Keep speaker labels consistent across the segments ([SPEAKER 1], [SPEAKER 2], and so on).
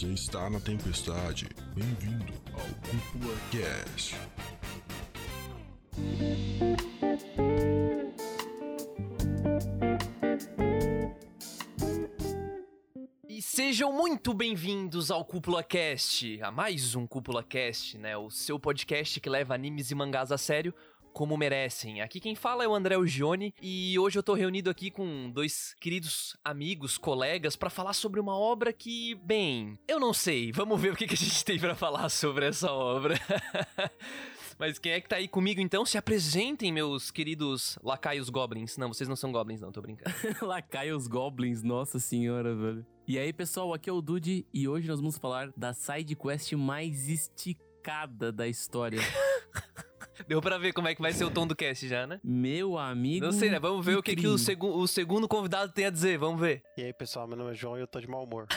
[SPEAKER 1] Você está na tempestade. Bem-vindo ao Cúpula Cast.
[SPEAKER 2] E sejam muito bem-vindos ao Cúpula Cast, a mais um Cúpula Cast, né? O seu podcast que leva animes e mangás a sério como merecem. Aqui quem fala é o André Gione e hoje eu tô reunido aqui com dois queridos amigos, colegas, para falar sobre uma obra que, bem, eu não sei. Vamos ver o que, que a gente tem para falar sobre essa obra. Mas quem é que tá aí comigo então? Se apresentem, meus queridos lacaios goblins. Não, vocês não são goblins, não, tô brincando.
[SPEAKER 3] lacaios goblins, nossa senhora, velho. E aí, pessoal, aqui é o Dude e hoje nós vamos falar da side quest mais esticada da história.
[SPEAKER 2] Deu pra ver como é que vai ser o tom do cast já, né?
[SPEAKER 3] Meu amigo.
[SPEAKER 2] Não sei, né? Vamos ver o que, que o, segu o segundo convidado tem a dizer. Vamos ver.
[SPEAKER 4] E aí, pessoal, meu nome é João e eu tô de mau humor.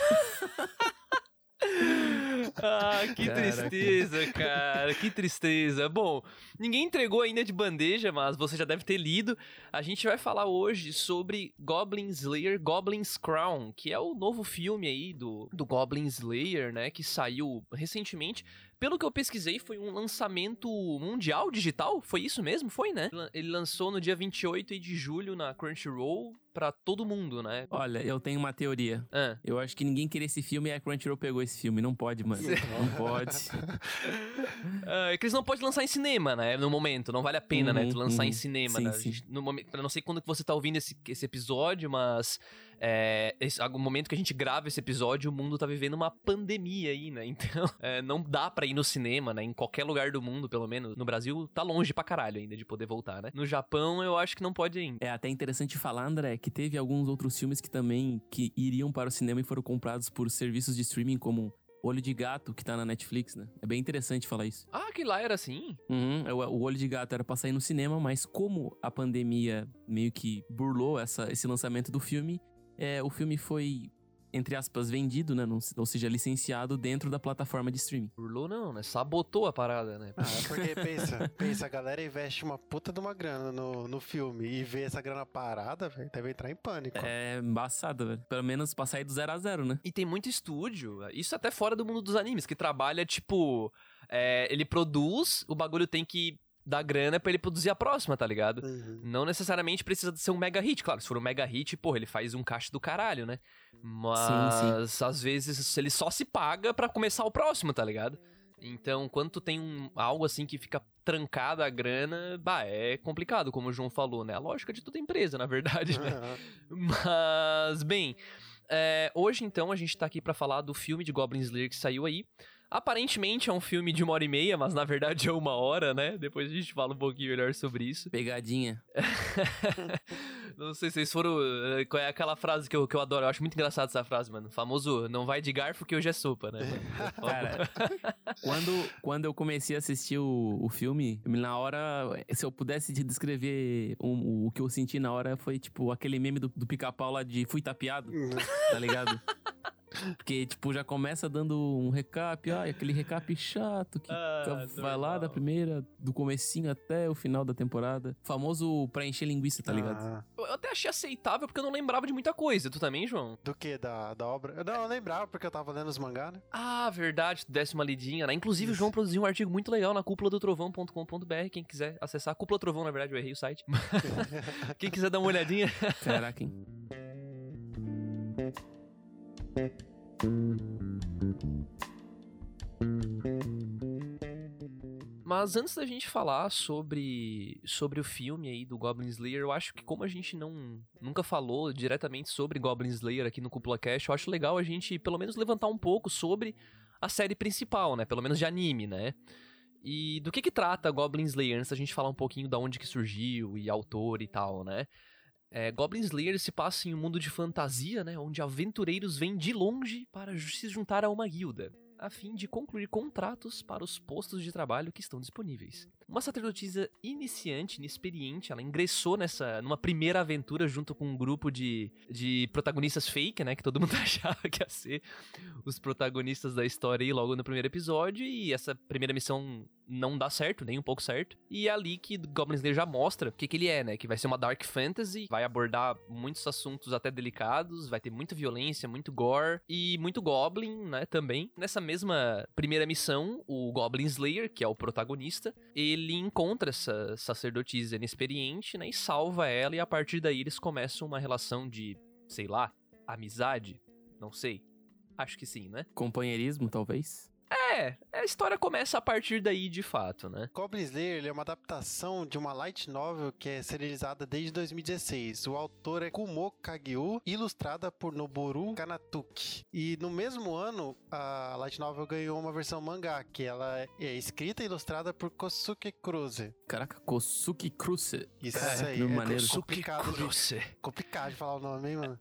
[SPEAKER 2] ah, que Caraca. tristeza, cara, que tristeza. Bom, ninguém entregou ainda de bandeja, mas você já deve ter lido. A gente vai falar hoje sobre Goblin Slayer Goblin's Crown, que é o novo filme aí do, do Goblin Slayer, né, que saiu recentemente pelo que eu pesquisei, foi um lançamento mundial digital? Foi isso mesmo? Foi, né? Ele lançou no dia 28 de julho na Crunchyroll para todo mundo, né?
[SPEAKER 3] Olha, eu tenho uma teoria. Ah. Eu acho que ninguém queria esse filme e a Crunchyroll pegou esse filme. Não pode, mano. Não pode.
[SPEAKER 2] é que eles não podem lançar em cinema, né? No momento. Não vale a pena, uhum, né? Tu lançar uhum. em cinema, sim, né? Sim. no momento, eu não sei quando que você tá ouvindo esse, esse episódio, mas é, esse, no momento que a gente grava esse episódio, o mundo tá vivendo uma pandemia aí, né? Então, é, não dá pra ir no cinema, né? Em qualquer lugar do mundo, pelo menos. No Brasil, tá longe pra caralho ainda de poder voltar, né? No Japão, eu acho que não pode ainda.
[SPEAKER 3] É até interessante falar, André, que teve alguns outros filmes que também que iriam para o cinema e foram comprados por serviços de streaming como Olho de Gato, que tá na Netflix, né? É bem interessante falar isso.
[SPEAKER 2] Ah, que lá era assim?
[SPEAKER 3] Uhum, o, o Olho de Gato era pra sair no cinema, mas como a pandemia meio que burlou essa, esse lançamento do filme, é, o filme foi entre aspas, vendido, né? ou seja, licenciado dentro da plataforma de streaming.
[SPEAKER 2] Burlou não, né? Sabotou a parada, né?
[SPEAKER 4] Ah, é porque pensa, pensa, a galera investe uma puta de uma grana no, no filme e vê essa grana parada, velho, deve entrar em pânico.
[SPEAKER 3] É embaçado, velho. Pelo menos pra sair do zero a zero, né?
[SPEAKER 2] E tem muito estúdio, isso até fora do mundo dos animes, que trabalha, tipo, é, ele produz, o bagulho tem que da grana para ele produzir a próxima, tá ligado? Uhum. Não necessariamente precisa ser um mega hit. Claro, se for um mega hit, porra, ele faz um caixa do caralho, né? Mas sim, sim. às vezes ele só se paga para começar o próximo, tá ligado? Então, quando tu tem um, algo assim que fica trancada a grana, bah, é complicado, como o João falou, né? A lógica de toda empresa, na verdade, né? Uhum. Mas, bem, é, hoje então a gente tá aqui para falar do filme de Goblin Slayer que saiu aí. Aparentemente é um filme de uma hora e meia, mas na verdade é uma hora, né? Depois a gente fala um pouquinho melhor sobre isso.
[SPEAKER 3] Pegadinha.
[SPEAKER 2] não sei se vocês foram. Eh, qual é aquela frase que eu, que eu adoro? Eu acho muito engraçada essa frase, mano. Famoso, não vai de garfo que hoje é sopa, né?
[SPEAKER 3] Cara, quando, quando eu comecei a assistir o, o filme, na hora, se eu pudesse descrever um, o que eu senti na hora, foi tipo aquele meme do, do pica-pau lá de fui tapeado, uhum. tá ligado? Porque, tipo, já começa dando um recap, ah, aquele recap chato que ah, vai lá da primeira, do comecinho até o final da temporada. Famoso pra encher linguiça, tá ligado? Ah.
[SPEAKER 2] Eu até achei aceitável porque eu não lembrava de muita coisa. Tu também, João?
[SPEAKER 4] Do que? Da, da obra? Não, eu lembrava porque eu tava lendo os mangá, né?
[SPEAKER 2] Ah, verdade. Tu desse uma lidinha, né? Inclusive, Isso. o João produziu um artigo muito legal na cúpula do trovão.com.br. Quem quiser acessar. Cúpula Trovão, na verdade, eu errei o site. Quem quiser dar uma olhadinha.
[SPEAKER 3] Caraca, hein?
[SPEAKER 2] Mas antes da gente falar sobre, sobre o filme aí do Goblin Slayer, eu acho que como a gente não nunca falou diretamente sobre Goblin Slayer aqui no Cúpula Cash, eu acho legal a gente pelo menos levantar um pouco sobre a série principal, né? Pelo menos de anime, né? E do que que trata Goblin Slayer, antes da gente falar um pouquinho da onde que surgiu e autor e tal, né? É, Goblin Slayer se passa em um mundo de fantasia, né, onde aventureiros vêm de longe para se juntar a uma guilda, a fim de concluir contratos para os postos de trabalho que estão disponíveis. Uma sacerdotisa iniciante, inexperiente, ela ingressou nessa numa primeira aventura junto com um grupo de, de protagonistas fake, né, que todo mundo achava que ia ser os protagonistas da história aí logo no primeiro episódio, e essa primeira missão não dá certo, nem um pouco certo. E é ali que Goblin Slayer já mostra o que, que ele é, né? Que vai ser uma dark fantasy, vai abordar muitos assuntos até delicados, vai ter muita violência, muito gore e muito goblin, né, também. Nessa mesma primeira missão, o Goblin Slayer, que é o protagonista, ele encontra essa sacerdotisa inexperiente, né, e salva ela e a partir daí eles começam uma relação de, sei lá, amizade, não sei. Acho que sim, né?
[SPEAKER 3] Companheirismo, talvez?
[SPEAKER 2] É, a história começa a partir daí de fato, né?
[SPEAKER 4] Goblin Slayer ele é uma adaptação de uma light novel que é serializada desde 2016. O autor é Kumo Kagyu, ilustrada por Noboru Kanatuki. E no mesmo ano, a light novel ganhou uma versão mangá, que ela é escrita e ilustrada por Kosuke Cruze.
[SPEAKER 3] Caraca, Kosuke Cruze.
[SPEAKER 4] Isso
[SPEAKER 3] É,
[SPEAKER 4] aí, é
[SPEAKER 3] maneiro.
[SPEAKER 4] complicado de, complicado de falar o nome, hein, mano?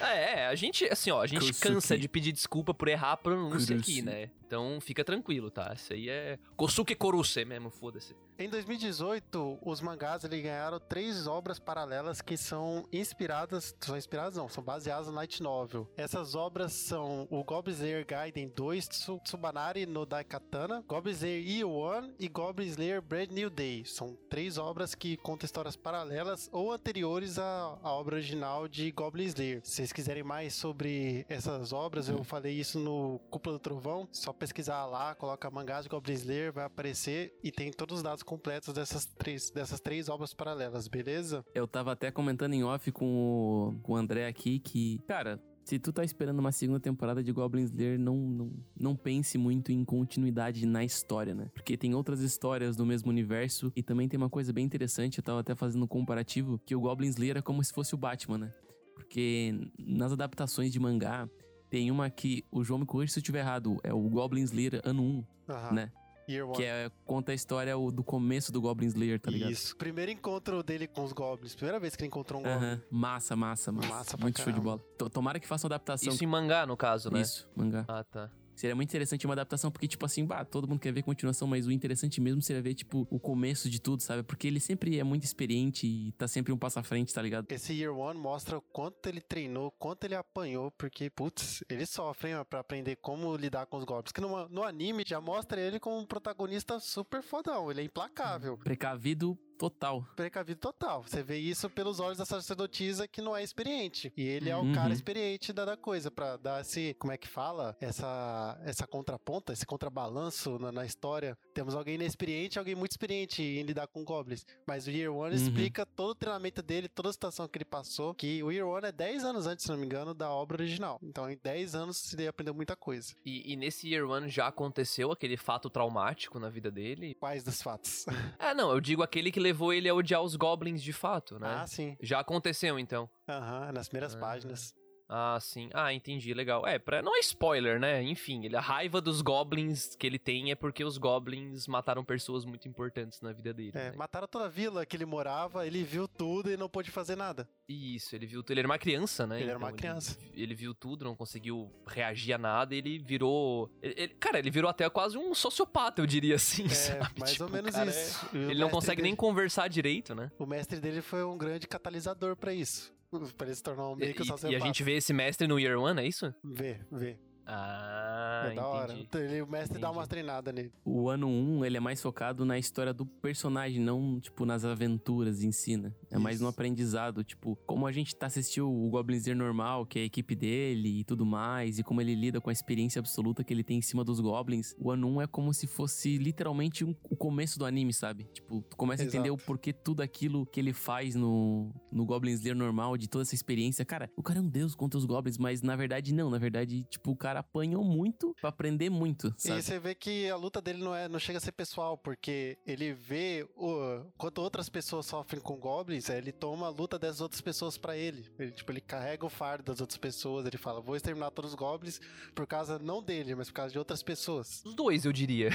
[SPEAKER 2] é, a gente, assim, ó, a gente
[SPEAKER 3] Kusuke.
[SPEAKER 2] cansa de pedir desculpa por errar a pronúncia. Aqui, né? Então fica tranquilo, tá? Isso aí é Kosuke Koruse mesmo, foda-se.
[SPEAKER 4] Em 2018, os mangás ele ganharam três obras paralelas que são inspiradas, são inspiradas não, são baseadas no light novel. Essas obras são o Goblin Slayer Gaiden 2 Tsu- Tsubanari no Daikatana, Goblin Slayer E1 e Goblin Slayer Brand New Day. São três obras que contam histórias paralelas ou anteriores à, à obra original de Goblin Slayer. Se vocês quiserem mais sobre essas obras, eu falei isso no Cúpula do Trovão, só pesquisar lá, coloca mangás de Goblin Slayer, vai aparecer e tem todos os dados completos dessas três, dessas três obras paralelas, beleza?
[SPEAKER 3] Eu tava até comentando em off com o, com o André aqui que, cara, se tu tá esperando uma segunda temporada de Goblin Slayer, não, não, não pense muito em continuidade na história, né? Porque tem outras histórias do mesmo universo e também tem uma coisa bem interessante, eu tava até fazendo um comparativo, que o Goblin Slayer é como se fosse o Batman, né? Porque nas adaptações de mangá, tem uma que, o João me corrija se eu estiver errado, é o Goblin Slayer ano 1,
[SPEAKER 4] Aham.
[SPEAKER 3] né?
[SPEAKER 4] Year One.
[SPEAKER 3] Que é, conta a história do começo do Goblin Slayer, tá ligado?
[SPEAKER 4] Isso. Primeiro encontro dele com os goblins. Primeira vez que ele encontrou um goblin.
[SPEAKER 3] Aham. Massa, massa, massa.
[SPEAKER 4] Massa pra
[SPEAKER 3] Muito show de bola. To- Tomara que faça uma adaptação.
[SPEAKER 2] Isso em mangá, no caso, né?
[SPEAKER 3] Isso, mangá.
[SPEAKER 2] Ah, tá.
[SPEAKER 3] Seria muito interessante uma adaptação, porque, tipo assim, bah, todo mundo quer ver continuação, mas o interessante mesmo seria ver, tipo, o começo de tudo, sabe? Porque ele sempre é muito experiente e tá sempre um passo à frente, tá ligado?
[SPEAKER 4] Esse Year One mostra o quanto ele treinou, quanto ele apanhou, porque, putz, ele sofre, hein, pra aprender como lidar com os goblins. Que no, no anime já mostra ele como um protagonista super fodão, ele é implacável.
[SPEAKER 3] Precavido total.
[SPEAKER 4] precavido total. Você vê isso pelos olhos da sacerdotisa que não é experiente. E ele é o
[SPEAKER 3] Uhum.
[SPEAKER 4] cara experiente da, da coisa, pra dar esse, como é que fala? Essa, essa contraponta, esse contrabalanço na, na história. Temos alguém inexperiente e alguém muito experiente em lidar com goblins. Mas o Year One
[SPEAKER 3] Uhum.
[SPEAKER 4] explica todo o treinamento dele, toda a situação que ele passou, que o Year One é 10 anos antes, se não me engano, da obra original. Então, em 10 anos, ele aprendeu muita coisa.
[SPEAKER 2] E, e nesse Year One já aconteceu aquele fato traumático na vida dele?
[SPEAKER 4] Quais dos fatos?
[SPEAKER 2] Ah, não, eu digo aquele que levou ele a odiar os goblins de fato, né?
[SPEAKER 4] Ah, sim.
[SPEAKER 2] Já aconteceu, então.
[SPEAKER 4] Aham, nas primeiras
[SPEAKER 2] Ah.
[SPEAKER 4] páginas.
[SPEAKER 2] Ah, sim. Ah, entendi, legal. É, pra... não é spoiler, né? Enfim, ele... a raiva dos goblins que ele tem é porque os goblins mataram pessoas muito importantes na vida dele.
[SPEAKER 4] É,
[SPEAKER 2] né?
[SPEAKER 4] mataram toda a vila que ele morava, ele viu tudo e não pôde fazer nada.
[SPEAKER 2] Isso, ele viu tudo. Ele era uma criança, né?
[SPEAKER 4] Ele era uma criança.
[SPEAKER 2] Ele, ele viu tudo, não conseguiu reagir a nada e ele virou. ele- ele- cara, ele virou até quase um sociopata, eu diria assim.
[SPEAKER 4] É,
[SPEAKER 2] sabe?
[SPEAKER 4] mais
[SPEAKER 2] Tipo,
[SPEAKER 4] ou menos
[SPEAKER 2] cara
[SPEAKER 4] isso.
[SPEAKER 2] é- Ele não consegue nem
[SPEAKER 4] dele-
[SPEAKER 2] conversar direito, né?
[SPEAKER 4] O mestre dele foi um grande catalisador pra isso. Pra ele se tornar um meio que
[SPEAKER 2] E, e a gente vê esse mestre no Year One, é isso?
[SPEAKER 4] Vê, vê.
[SPEAKER 2] Ah,
[SPEAKER 4] é da hora.
[SPEAKER 2] entendi.
[SPEAKER 4] Ele, o mestre dá
[SPEAKER 2] Entendi.
[SPEAKER 4] uma treinada nele.
[SPEAKER 3] O ano 1, ele é mais focado na história do personagem, não, tipo, nas aventuras em si, né? É mais
[SPEAKER 4] Isso.
[SPEAKER 3] no aprendizado, tipo, como a gente tá assistindo o Goblin Slayer normal, que é a equipe dele e tudo mais, e como ele lida com a experiência absoluta que ele tem em cima dos Goblins. O ano 1 é como se fosse literalmente um- o começo do anime, sabe? Tipo, tu começa a entender o
[SPEAKER 4] Exato.
[SPEAKER 3] porquê tudo aquilo que ele faz no, no Goblin Slayer normal, de toda essa experiência. Cara, o cara é um deus contra os Goblins, mas na verdade não. Na verdade, tipo, o cara apanhou muito pra aprender muito, sabe?
[SPEAKER 4] E você vê que a luta dele não, é, não chega a ser pessoal, porque ele vê o, quando outras pessoas sofrem com goblins, ele toma a luta das outras pessoas pra ele. ele. Tipo, ele carrega o fardo das outras pessoas, ele fala, vou exterminar todos os goblins por causa não dele, mas por causa de outras pessoas.
[SPEAKER 2] Os dois, eu diria.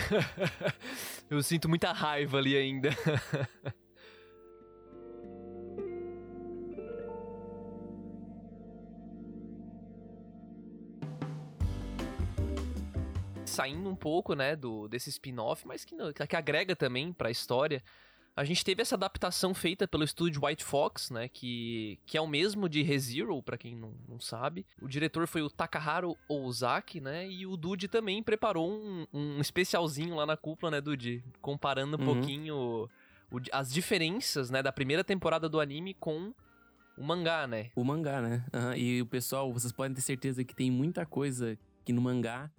[SPEAKER 2] eu sinto muita raiva ali ainda. Saindo um pouco, né, do, desse spin-off, mas que, não- que agrega também pra história. A gente teve essa adaptação feita pelo estúdio White Fox, né? Que, que é o mesmo de ReZero, pra quem não, não sabe. O diretor foi o Takaharu Ozaki, né? E o Dude também preparou um, um especialzinho lá na cúpula, né, Dude? Comparando um
[SPEAKER 3] Uhum.
[SPEAKER 2] pouquinho o- as diferenças, né, da primeira temporada do anime com o mangá, né?
[SPEAKER 3] O mangá, né? Aham, E o pessoal, vocês podem ter certeza que tem muita coisa que no mangá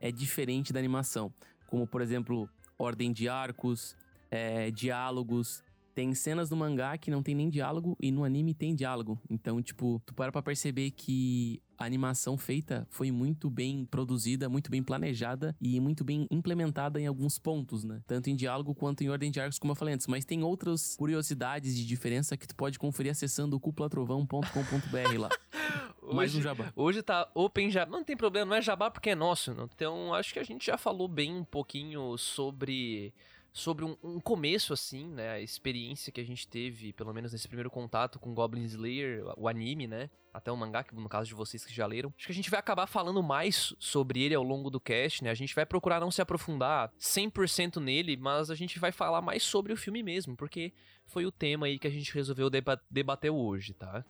[SPEAKER 3] é diferente da animação. Como, por exemplo, ordem de arcos, é, diálogos. Tem cenas no mangá que não tem nem diálogo e no anime tem diálogo. Então, tipo, tu para pra perceber que a animação feita foi muito bem produzida, muito bem planejada e muito bem implementada em alguns pontos, né? Tanto em diálogo quanto em ordem de arcos, como eu falei antes. Mas tem outras curiosidades de diferença que tu pode conferir acessando cuplatrovão.com.br lá. Mais um jabá.
[SPEAKER 2] Hoje tá Open Jabá. Não tem problema, não é jabá porque é nosso. não. Então, acho que a gente já falou bem um pouquinho sobre sobre um, um começo, assim, né? A experiência que a gente teve, pelo menos nesse primeiro contato com Goblin Slayer, o anime, né? Até o mangá, que no caso de vocês que já leram. Acho que a gente vai acabar falando mais sobre ele ao longo do cast, né? A gente vai procurar não se aprofundar 100% nele, mas a gente vai falar mais sobre o filme mesmo, porque foi o tema aí que a gente resolveu deba debater hoje, tá?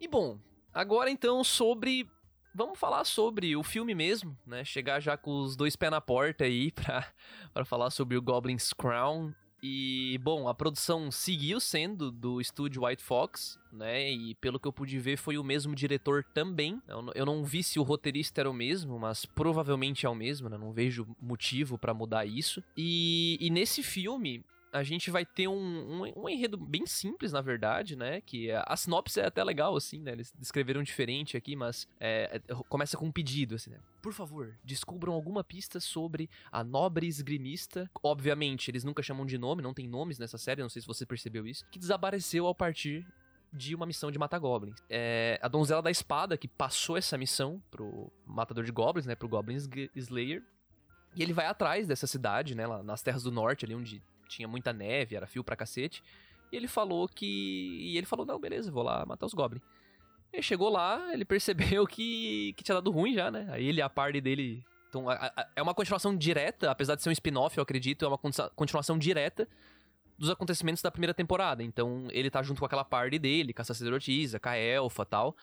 [SPEAKER 2] E bom, agora então sobre vamos falar sobre o filme mesmo, né? Chegar já com os dois pés na porta aí pra, falar sobre o Goblin's Crown. E, bom, a produção seguiu sendo do estúdio White Fox, né? E pelo que eu pude ver, foi o mesmo diretor também. Eu, eu não vi se o roteirista era o mesmo, mas provavelmente é o mesmo, né? Não vejo motivo pra mudar isso. E, e nesse filme, a gente vai ter um, um, um enredo bem simples, na verdade, né? Que a, a sinopse é até legal, assim, né? Eles descreveram diferente aqui, mas é, é, começa com um pedido, assim, né? Por favor, descubram alguma pista sobre a nobre esgrimista. Obviamente, eles nunca chamam de nome, não tem nomes nessa série, não sei se você percebeu isso. Que desapareceu ao partir de uma missão de matar goblins. É a donzela da espada que passou essa missão pro matador de goblins, né? Pro Goblin Slayer. E ele vai atrás dessa cidade, né? Lá nas terras do norte, ali onde tinha muita neve, era fio pra cacete. E ele falou que. E ele falou: não, beleza, vou lá matar os goblins. Ele chegou lá, ele percebeu que, que tinha dado ruim já, né? Aí ele a party dele. Então, a- a- é uma continuação direta, apesar de ser um spin-off, eu acredito, é uma con- continuação direta dos acontecimentos da primeira temporada. Então, ele tá junto com aquela party dele, com a sacerdotisa, com a elfa tal.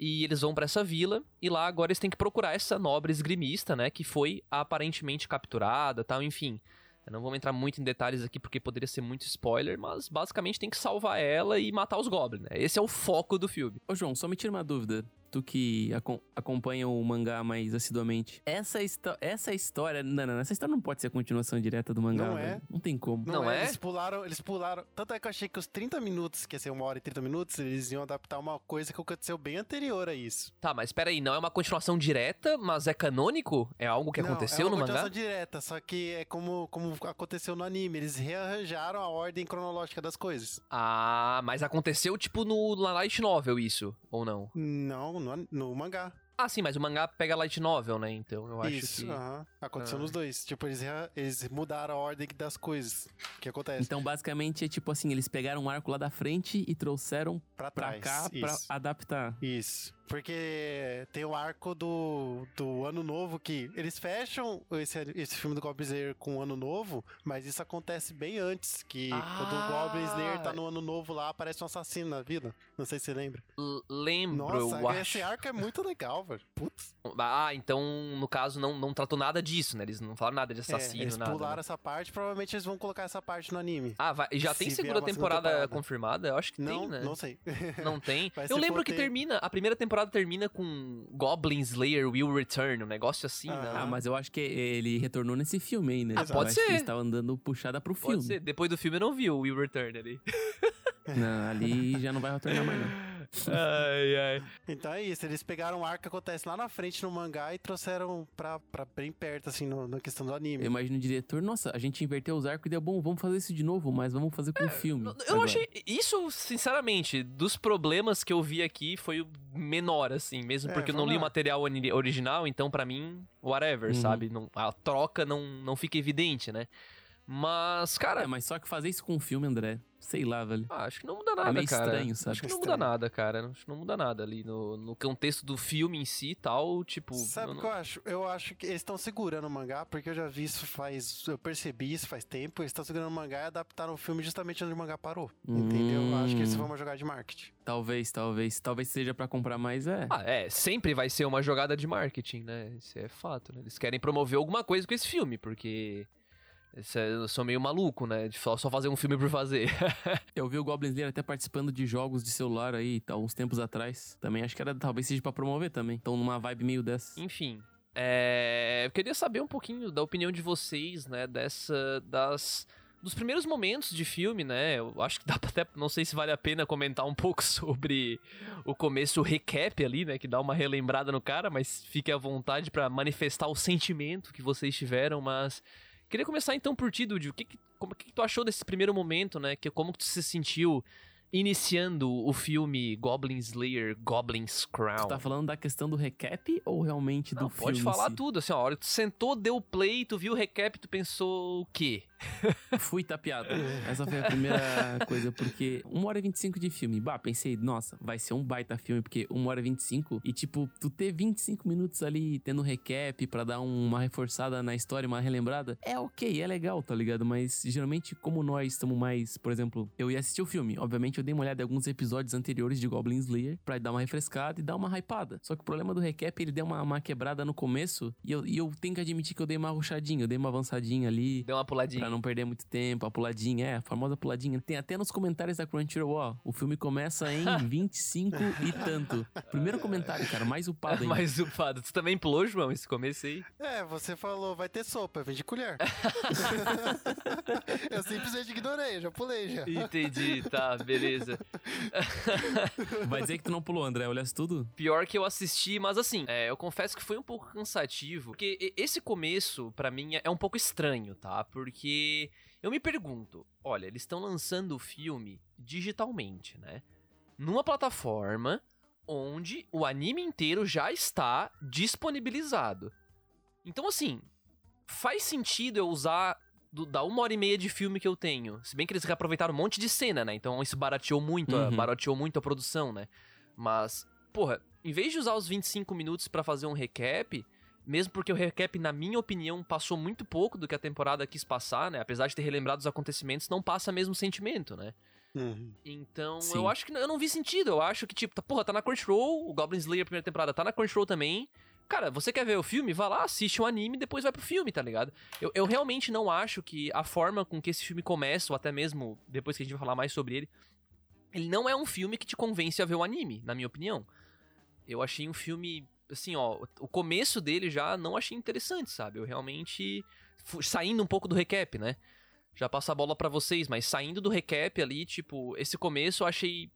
[SPEAKER 2] E eles vão pra essa vila, e lá agora eles têm que procurar essa nobre esgrimista, né? Que foi aparentemente capturada tal, enfim. Eu não vamos entrar muito em detalhes aqui porque poderia ser muito spoiler, mas basicamente tem que salvar ela e matar os goblins, né? Esse é o foco do filme.
[SPEAKER 3] Ô, João, só me tira uma dúvida. Tu que acom- acompanha o mangá mais assiduamente. Essa, essa história. Não, não, essa história não pode ser a continuação direta do mangá.
[SPEAKER 4] Não é.
[SPEAKER 3] velho. Não tem como.
[SPEAKER 4] Não,
[SPEAKER 2] Não
[SPEAKER 4] é,
[SPEAKER 2] é?
[SPEAKER 4] Eles pularam, eles pularam. Tanto é que eu achei que os 30 minutos, que ia ser uma hora e 30 minutos, eles iam adaptar uma coisa que aconteceu bem anterior a isso.
[SPEAKER 2] Tá, mas espera aí, não é uma continuação direta, mas é canônico? É algo que
[SPEAKER 4] Não,
[SPEAKER 2] aconteceu
[SPEAKER 4] é
[SPEAKER 2] no
[SPEAKER 4] uma
[SPEAKER 2] mangá?
[SPEAKER 4] continuação direta, só que é como, como aconteceu no anime. Eles rearranjaram a ordem cronológica das coisas.
[SPEAKER 2] Ah, mas aconteceu tipo no light novel isso, ou não?
[SPEAKER 4] Não, no, no mangá.
[SPEAKER 2] Ah, sim, mas o mangá pega light novel, né? Então eu acho
[SPEAKER 4] Isso,
[SPEAKER 2] que
[SPEAKER 4] aham. Aconteceu
[SPEAKER 2] Ah.
[SPEAKER 4] nos dois. Tipo, eles, eles mudaram a ordem das coisas que acontece.
[SPEAKER 3] Então, basicamente, é tipo assim: eles pegaram um arco lá da frente e trouxeram
[SPEAKER 4] pra
[SPEAKER 3] pra
[SPEAKER 4] trás.
[SPEAKER 3] cá pra
[SPEAKER 4] Isso.
[SPEAKER 3] adaptar.
[SPEAKER 4] Isso. Porque tem o arco do, do Ano Novo que eles fecham esse, esse filme do Goblin Slayer com o Ano Novo, mas isso acontece bem antes. Que
[SPEAKER 2] Ah.
[SPEAKER 4] quando o Goblin Slayer tá no Ano Novo lá, aparece um assassino na vida. Não sei se você lembra.
[SPEAKER 2] L- lembro,
[SPEAKER 4] Nossa,
[SPEAKER 2] eu
[SPEAKER 4] esse
[SPEAKER 2] acho.
[SPEAKER 4] arco é muito legal, velho. Putz.
[SPEAKER 2] Ah, então no caso não, não tratou nada disso, né? Eles não falaram nada de
[SPEAKER 4] É,
[SPEAKER 2] assassino,
[SPEAKER 4] eles
[SPEAKER 2] nada.
[SPEAKER 4] pularam
[SPEAKER 2] né?
[SPEAKER 4] essa parte, provavelmente eles vão colocar essa parte no anime.
[SPEAKER 2] Ah, vai, já tem
[SPEAKER 4] se vier
[SPEAKER 2] segunda temporada,
[SPEAKER 4] temporada.
[SPEAKER 2] confirmada? Eu acho que
[SPEAKER 4] não,
[SPEAKER 2] tem, né?
[SPEAKER 4] não sei.
[SPEAKER 2] Não tem.
[SPEAKER 4] Mas
[SPEAKER 2] eu lembro que
[SPEAKER 4] ter-
[SPEAKER 2] termina. A primeira temporada termina com Goblin Slayer Will Return, um negócio assim, né?
[SPEAKER 3] Ah, mas eu acho que ele retornou nesse filme aí, né?
[SPEAKER 2] Ah,
[SPEAKER 3] Eu
[SPEAKER 2] pode
[SPEAKER 3] acho que
[SPEAKER 2] ser.
[SPEAKER 3] eles estavam dando puxada pro
[SPEAKER 2] Pode
[SPEAKER 3] filme.
[SPEAKER 2] ser. Depois do filme eu não vi o Will Return ali.
[SPEAKER 3] Não, ali já não vai retornar mais, não.
[SPEAKER 2] ai, ai.
[SPEAKER 4] Então é isso, eles pegaram um arco que acontece lá na frente no mangá e trouxeram pra, pra bem perto, assim, no- na questão do anime.
[SPEAKER 3] Eu imagino o diretor, nossa, a gente inverteu os arcos e deu bom, vamos fazer isso de novo, mas vamos fazer com o filme.
[SPEAKER 2] Eu
[SPEAKER 3] agora."
[SPEAKER 2] achei. Isso, sinceramente, dos problemas que eu vi aqui foi o menor, assim, mesmo
[SPEAKER 4] É,
[SPEAKER 2] porque eu não
[SPEAKER 4] vamos
[SPEAKER 2] li o
[SPEAKER 4] lá.
[SPEAKER 2] material original, então pra mim, whatever,
[SPEAKER 3] Uhum.
[SPEAKER 2] sabe? Não, a troca não, não fica evidente, né? Mas, cara,
[SPEAKER 3] É, mas só que fazer isso com um filme, André, sei lá, velho.
[SPEAKER 2] ah, acho que não muda nada,
[SPEAKER 3] É meio
[SPEAKER 2] cara.
[SPEAKER 3] estranho, sabe?
[SPEAKER 2] Acho que não muda nada, cara. Acho que não muda nada ali no, no contexto do filme em si e tal, tipo...
[SPEAKER 4] Sabe
[SPEAKER 2] eu
[SPEAKER 4] o
[SPEAKER 2] não-
[SPEAKER 4] que eu acho? Eu acho que eles estão segurando o mangá, porque eu já vi isso faz. Eu percebi isso faz tempo. Eles estão segurando o mangá e adaptaram o filme justamente onde o mangá parou. Entendeu? Eu acho que isso
[SPEAKER 3] Hum.
[SPEAKER 4] foi uma jogada de marketing.
[SPEAKER 3] Talvez, talvez. Talvez seja pra comprar mais, é.
[SPEAKER 2] Ah, é, sempre vai ser uma jogada de marketing, né? Isso é fato, né? Eles querem promover alguma coisa com esse filme, porque... Eu sou meio maluco, né? De só fazer um filme por fazer.
[SPEAKER 3] Eu vi o Goblin Slayer até participando de jogos de celular aí, tá, uns tempos atrás. Também acho que era, talvez seja pra promover também. Então, numa vibe meio dessa.
[SPEAKER 2] Enfim, é, eu queria saber um pouquinho da opinião de vocês, né, dessa, das, dos primeiros momentos de filme, né, eu acho que dá pra até, não sei se vale a pena comentar um pouco sobre o começo, o recap ali, né, que dá uma relembrada no cara, mas fique à vontade pra manifestar o sentimento que vocês tiveram, mas queria começar então por ti, Dude, o que que, como, que que tu achou desse primeiro momento, né, que, como que tu se sentiu iniciando o filme Goblin Slayer, Goblin's Crown?
[SPEAKER 3] Tu tá falando da questão do recap ou realmente do
[SPEAKER 2] Não,
[SPEAKER 3] filme?
[SPEAKER 2] pode falar
[SPEAKER 3] si?
[SPEAKER 2] tudo, assim, ó, a hora que tu sentou, deu play, tu viu o recap, tu pensou o quê?
[SPEAKER 3] Fui tapeado. Essa foi a primeira coisa, porque 1 hora e 25 de filme. Bah, pensei, nossa, vai ser um baita filme, porque 1 hora e 25. E, tipo, tu ter 25 minutos ali tendo recap pra dar uma reforçada na história, uma relembrada, é ok, é legal, tá ligado? Mas geralmente, como nós estamos mais, por exemplo, eu ia assistir o filme. Obviamente, eu dei uma olhada em alguns episódios anteriores de Goblin Slayer pra dar uma refrescada e dar uma hypada. Só que o problema do recap, ele deu uma, uma quebrada no começo. E eu, e eu tenho que admitir que eu dei uma ruchadinha, eu dei uma avançadinha ali.
[SPEAKER 2] Deu uma puladinha.
[SPEAKER 3] Pra não perder muito tempo, a puladinha, é, a famosa puladinha. Tem até nos comentários da Crunchyroll, ó. O filme começa em 25 e tanto. Primeiro comentário, cara, mais upado ainda.
[SPEAKER 2] Mas o Fado, tu também pulou, João, esse começo aí?
[SPEAKER 4] É, você falou, vai ter sopa, vem de colher. eu simplesmente ignorei, eu já pulei já.
[SPEAKER 2] Entendi, tá, beleza.
[SPEAKER 3] Vai dizer que tu não pulou, André, olhasse tudo?
[SPEAKER 2] Pior que eu assisti, mas assim, é, eu confesso que foi um pouco cansativo, porque esse começo, pra mim, é um pouco estranho, tá? Porque eu me pergunto, olha, eles estão lançando o filme digitalmente, né? Numa plataforma onde o anime inteiro já está disponibilizado. Então, assim, faz sentido eu usar do- da uma hora e meia de filme que eu tenho. Se bem que eles reaproveitaram um monte de cena, né? Então isso barateou muito, a,
[SPEAKER 3] Uhum.
[SPEAKER 2] barateou muito a produção, né? Mas, porra, em vez de usar os 25 minutos pra fazer um recap, mesmo porque o recap, na minha opinião, passou muito pouco do que a temporada quis passar, né? Apesar de ter relembrado os acontecimentos, não passa mesmo sentimento, né?
[SPEAKER 4] Uhum.
[SPEAKER 2] Então,
[SPEAKER 3] Sim.
[SPEAKER 2] eu acho que eu não vi sentido. Eu acho que, tipo, tá, porra, tá na Crunchyroll, o Goblin Slayer primeira temporada tá na Crunchyroll também. Cara, você quer ver o filme? Vá lá, assiste um anime e depois vai pro filme, tá ligado? Eu, eu realmente não acho que a forma com que esse filme começa, ou até mesmo depois que a gente vai falar mais sobre ele, ele não é um filme que te convence a ver o anime, na minha opinião. Eu achei um filme, assim, ó, o começo dele já não achei interessante, sabe? Eu realmente. Saindo um pouco do recap, né? Já passo a bola pra vocês, mas saindo do recap ali, tipo, esse começo eu achei.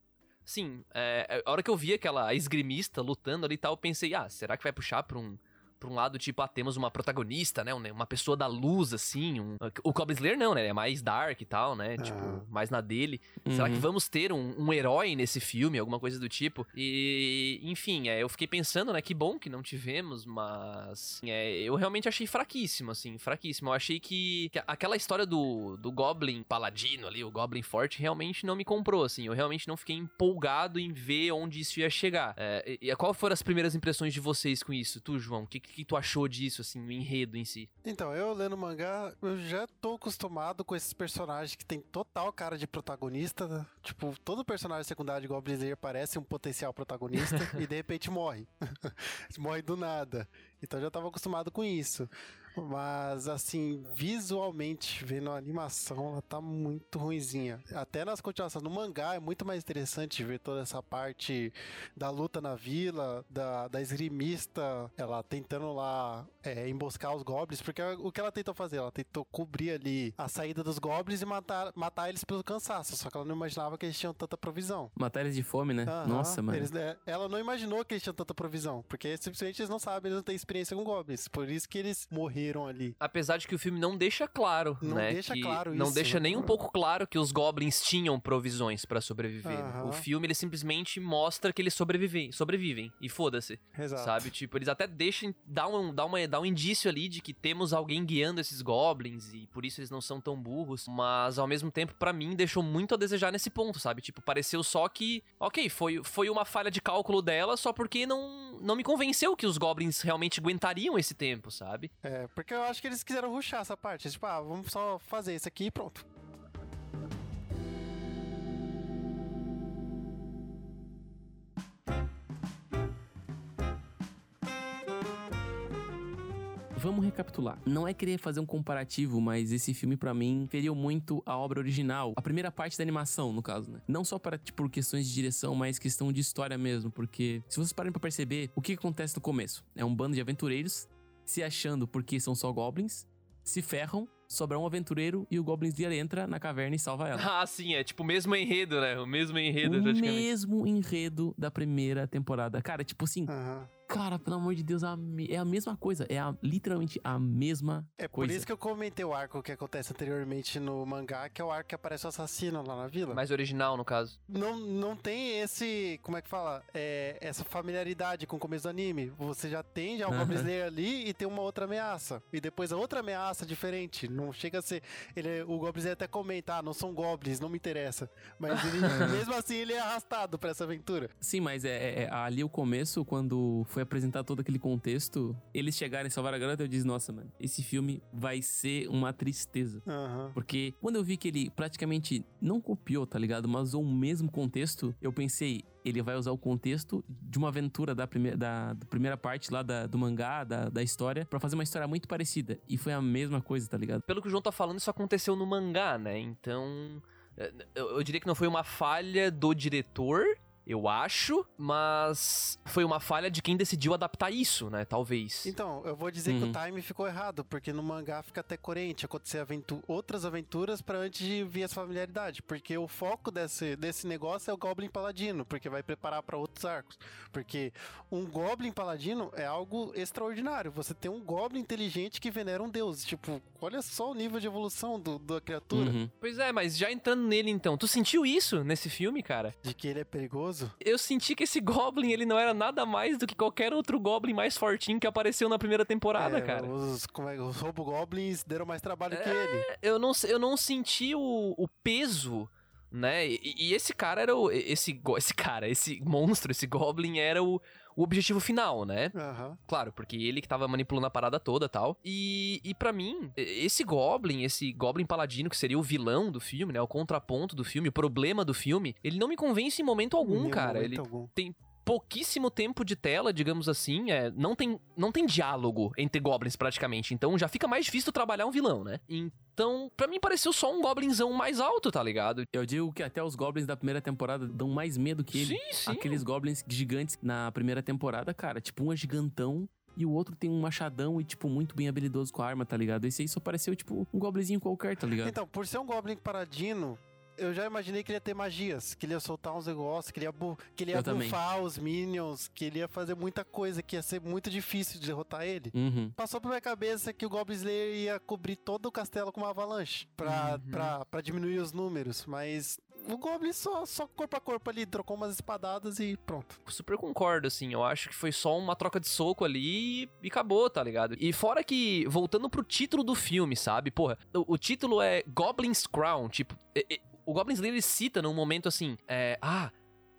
[SPEAKER 2] Sim, é, a hora que eu vi aquela esgrimista lutando ali e tal, eu pensei, ah, será que vai puxar pra um, pra um lado, tipo, ah, temos uma protagonista, né? um- Uma pessoa da luz, assim. um- o Goblin Slayer não, né? Ele é mais dark e tal, né?
[SPEAKER 4] Ah.
[SPEAKER 2] Tipo, mais na dele. Será que
[SPEAKER 3] Uhum.
[SPEAKER 2] vamos ter um, um herói nesse filme, alguma coisa do tipo? E, enfim, é, eu fiquei pensando, né? Que bom que não tivemos, mas é, eu realmente achei fraquíssimo, assim, fraquíssimo. Eu achei que, que aquela história do, do Goblin paladino ali, o Goblin forte, realmente não me comprou, assim. Eu realmente não fiquei empolgado em ver onde isso ia chegar. É, e, e qual foram as primeiras impressões de vocês com isso? Tu, João, o que, que tu achou disso, assim, o enredo em si?
[SPEAKER 4] Então, eu lendo mangá, eu já tô acostumado com esses personagens que tem total cara de protagonista. né? Tipo, todo personagem secundário de Goblin Slayer parece um potencial protagonista e de repente morre. morre do nada. Então eu já tava acostumado com isso. Mas, assim, visualmente, vendo a animação, ela tá muito ruinzinha. Até nas continuações, no mangá é muito mais interessante ver toda essa parte da luta na vila, da, da esgrimista, ela tentando lá é, emboscar os goblins, porque o que ela tentou fazer? Ela tentou cobrir ali a saída dos goblins e matar, matar eles pelo cansaço, só que ela não imaginava que eles tinham tanta provisão.
[SPEAKER 3] Matérias de fome, né?
[SPEAKER 4] Aham,
[SPEAKER 3] Nossa, mano.
[SPEAKER 4] eles, é, ela não imaginou que eles tinham tanta provisão, porque simplesmente eles não sabem, eles não têm experiência com goblins. Por isso que eles morreram morreram ali.
[SPEAKER 2] Apesar de que o filme não deixa claro,
[SPEAKER 4] Não
[SPEAKER 2] né?
[SPEAKER 4] deixa
[SPEAKER 2] que
[SPEAKER 4] claro
[SPEAKER 2] Não
[SPEAKER 4] isso.
[SPEAKER 2] deixa nem um pouco claro que os goblins tinham provisões pra sobreviver.
[SPEAKER 4] Aham.
[SPEAKER 2] O filme, ele simplesmente mostra que eles sobrevivem, sobrevivem. E foda-se.
[SPEAKER 4] Exato.
[SPEAKER 2] Sabe? Tipo, eles até deixam. Dá um, dá, uma, dá um indício ali de que temos alguém guiando esses goblins e por isso eles não são tão burros. Mas ao mesmo tempo, pra mim, deixou muito a desejar nesse ponto, sabe? Tipo, pareceu só que. Ok, foi, foi uma falha de cálculo dela só porque não, não me convenceu que os goblins realmente aguentariam esse tempo, sabe?
[SPEAKER 4] É, porque eu acho que eles quiseram ruxar essa parte. Tipo, ah, vamos só fazer isso aqui e pronto.
[SPEAKER 3] Vamos recapitular. Não é querer fazer um comparativo, mas esse filme pra mim feriu muito a obra original, a primeira parte da animação, no caso, né? Não só para tipo questões de direção, mas questão de história mesmo, porque se vocês pararem pra perceber, o que acontece no começo? É um bando de aventureiros se achando porque são só goblins, se ferram, sobra um aventureiro e o Goblin Slayer entra na caverna e salva ela.
[SPEAKER 2] Ah, sim, é tipo o mesmo enredo, né? O mesmo enredo,
[SPEAKER 3] o
[SPEAKER 2] praticamente.
[SPEAKER 3] mesmo enredo da primeira temporada. Cara, tipo assim,
[SPEAKER 4] Aham.
[SPEAKER 3] Cara, pelo amor de Deus, a me- é a mesma coisa. É a- literalmente a mesma
[SPEAKER 4] É por
[SPEAKER 3] coisa.
[SPEAKER 4] isso que eu comentei o arco que acontece anteriormente no mangá, que é o arco que aparece o assassino lá na vila.
[SPEAKER 2] Mais original, no caso.
[SPEAKER 4] Não, não tem esse, como é que fala? É, essa familiaridade com o começo do anime. Você já tem já o
[SPEAKER 3] Aham.
[SPEAKER 4] Goblin ali e tem uma outra ameaça. E depois a outra ameaça diferente. Não chega a ser. Ele, o Goblin Slayer até comenta, ah, não são goblins, não me interessa. Mas ele, mesmo assim ele é arrastado pra essa aventura.
[SPEAKER 3] Sim, mas é, é- é ali o começo, quando foi apresentar todo aquele contexto, eles chegarem e salvar a garota, eu disse, nossa, mano, esse filme vai ser uma tristeza.
[SPEAKER 4] Aham.
[SPEAKER 3] Porque quando eu vi que ele praticamente não copiou, tá ligado? Mas usou o mesmo contexto, eu pensei, ele vai usar o contexto de uma aventura da primeira, da, da primeira parte lá da- do mangá, da, da história, pra fazer uma história muito parecida. E foi a mesma coisa, tá ligado?
[SPEAKER 2] Pelo que o João tá falando, isso aconteceu no mangá, né? Então. é, Eu, eu diria que não foi uma falha do diretor, eu acho, mas foi uma falha de quem decidiu adaptar isso, né? Talvez.
[SPEAKER 4] Então, eu vou dizer que
[SPEAKER 3] Uhum.
[SPEAKER 4] o time ficou errado, porque no mangá fica até coerente acontecer aventu outras aventuras pra antes de vir essa familiaridade. Porque o foco desse, desse negócio é o Goblin Paladino, porque vai preparar pra outros arcos. Porque um Goblin Paladino é algo extraordinário. Você tem um Goblin inteligente que venera um deus. Tipo, olha só o nível de evolução do, da criatura.
[SPEAKER 3] Uhum.
[SPEAKER 2] Pois é, mas já entrando nele então, tu sentiu isso nesse filme, cara?
[SPEAKER 4] De que ele é perigoso.
[SPEAKER 2] Eu senti que esse Goblin, ele não era nada mais do que qualquer outro Goblin mais fortinho que apareceu na primeira temporada,
[SPEAKER 4] É,
[SPEAKER 2] cara.
[SPEAKER 4] Os, como é, os Robo Goblins deram mais trabalho que ele.
[SPEAKER 2] eu não, eu não senti o, o peso, né? E, e esse cara era o. Esse, esse cara, esse monstro, esse Goblin era o, o objetivo final, né?
[SPEAKER 4] Aham.
[SPEAKER 2] Claro, porque ele que tava manipulando a parada toda tal. E, e para mim, esse Goblin, esse Goblin Paladino, que seria o vilão do filme, né? O contraponto do filme, o problema do filme, ele não me convence em momento algum,
[SPEAKER 4] Nenhum
[SPEAKER 2] cara.
[SPEAKER 4] momento
[SPEAKER 2] Ele
[SPEAKER 4] algum.
[SPEAKER 2] Pouquíssimo tempo de tela, digamos assim, é, não tem não tem diálogo entre goblins praticamente, então já fica mais difícil trabalhar um vilão, né? Então, pra mim pareceu só um goblinzão mais alto, tá ligado?
[SPEAKER 3] Eu digo que até os goblins da primeira temporada dão mais medo que ele.
[SPEAKER 2] Sim, sim.
[SPEAKER 3] Aqueles goblins gigantes na primeira temporada, cara, tipo, um é gigantão e o outro tem um machadão e, tipo, muito bem habilidoso com a arma, tá ligado? Esse aí só pareceu, tipo, um goblinzinho qualquer, tá ligado?
[SPEAKER 4] Então, por ser um Goblin Paladino, eu já imaginei que ele ia ter magias, que ele ia soltar uns negócios, que ele ia, bu- que ele ia
[SPEAKER 3] também.
[SPEAKER 4] bufar os minions, que ele ia fazer muita coisa, que ia ser muito difícil de derrotar ele.
[SPEAKER 3] Uhum.
[SPEAKER 4] Passou pela minha cabeça que o Goblin Slayer ia cobrir todo o castelo com uma avalanche pra,
[SPEAKER 2] Uhum.
[SPEAKER 4] pra, pra diminuir os números, mas o Goblin só, só corpo a corpo ali, trocou umas espadadas e pronto.
[SPEAKER 2] Super concordo, assim. Eu acho que foi só uma troca de soco ali e acabou, tá ligado? E fora que, voltando pro título do filme, sabe? Porra, o, o título é Goblin's Crown. Tipo, o Goblin Slayer ele cita num momento assim: é, Ah,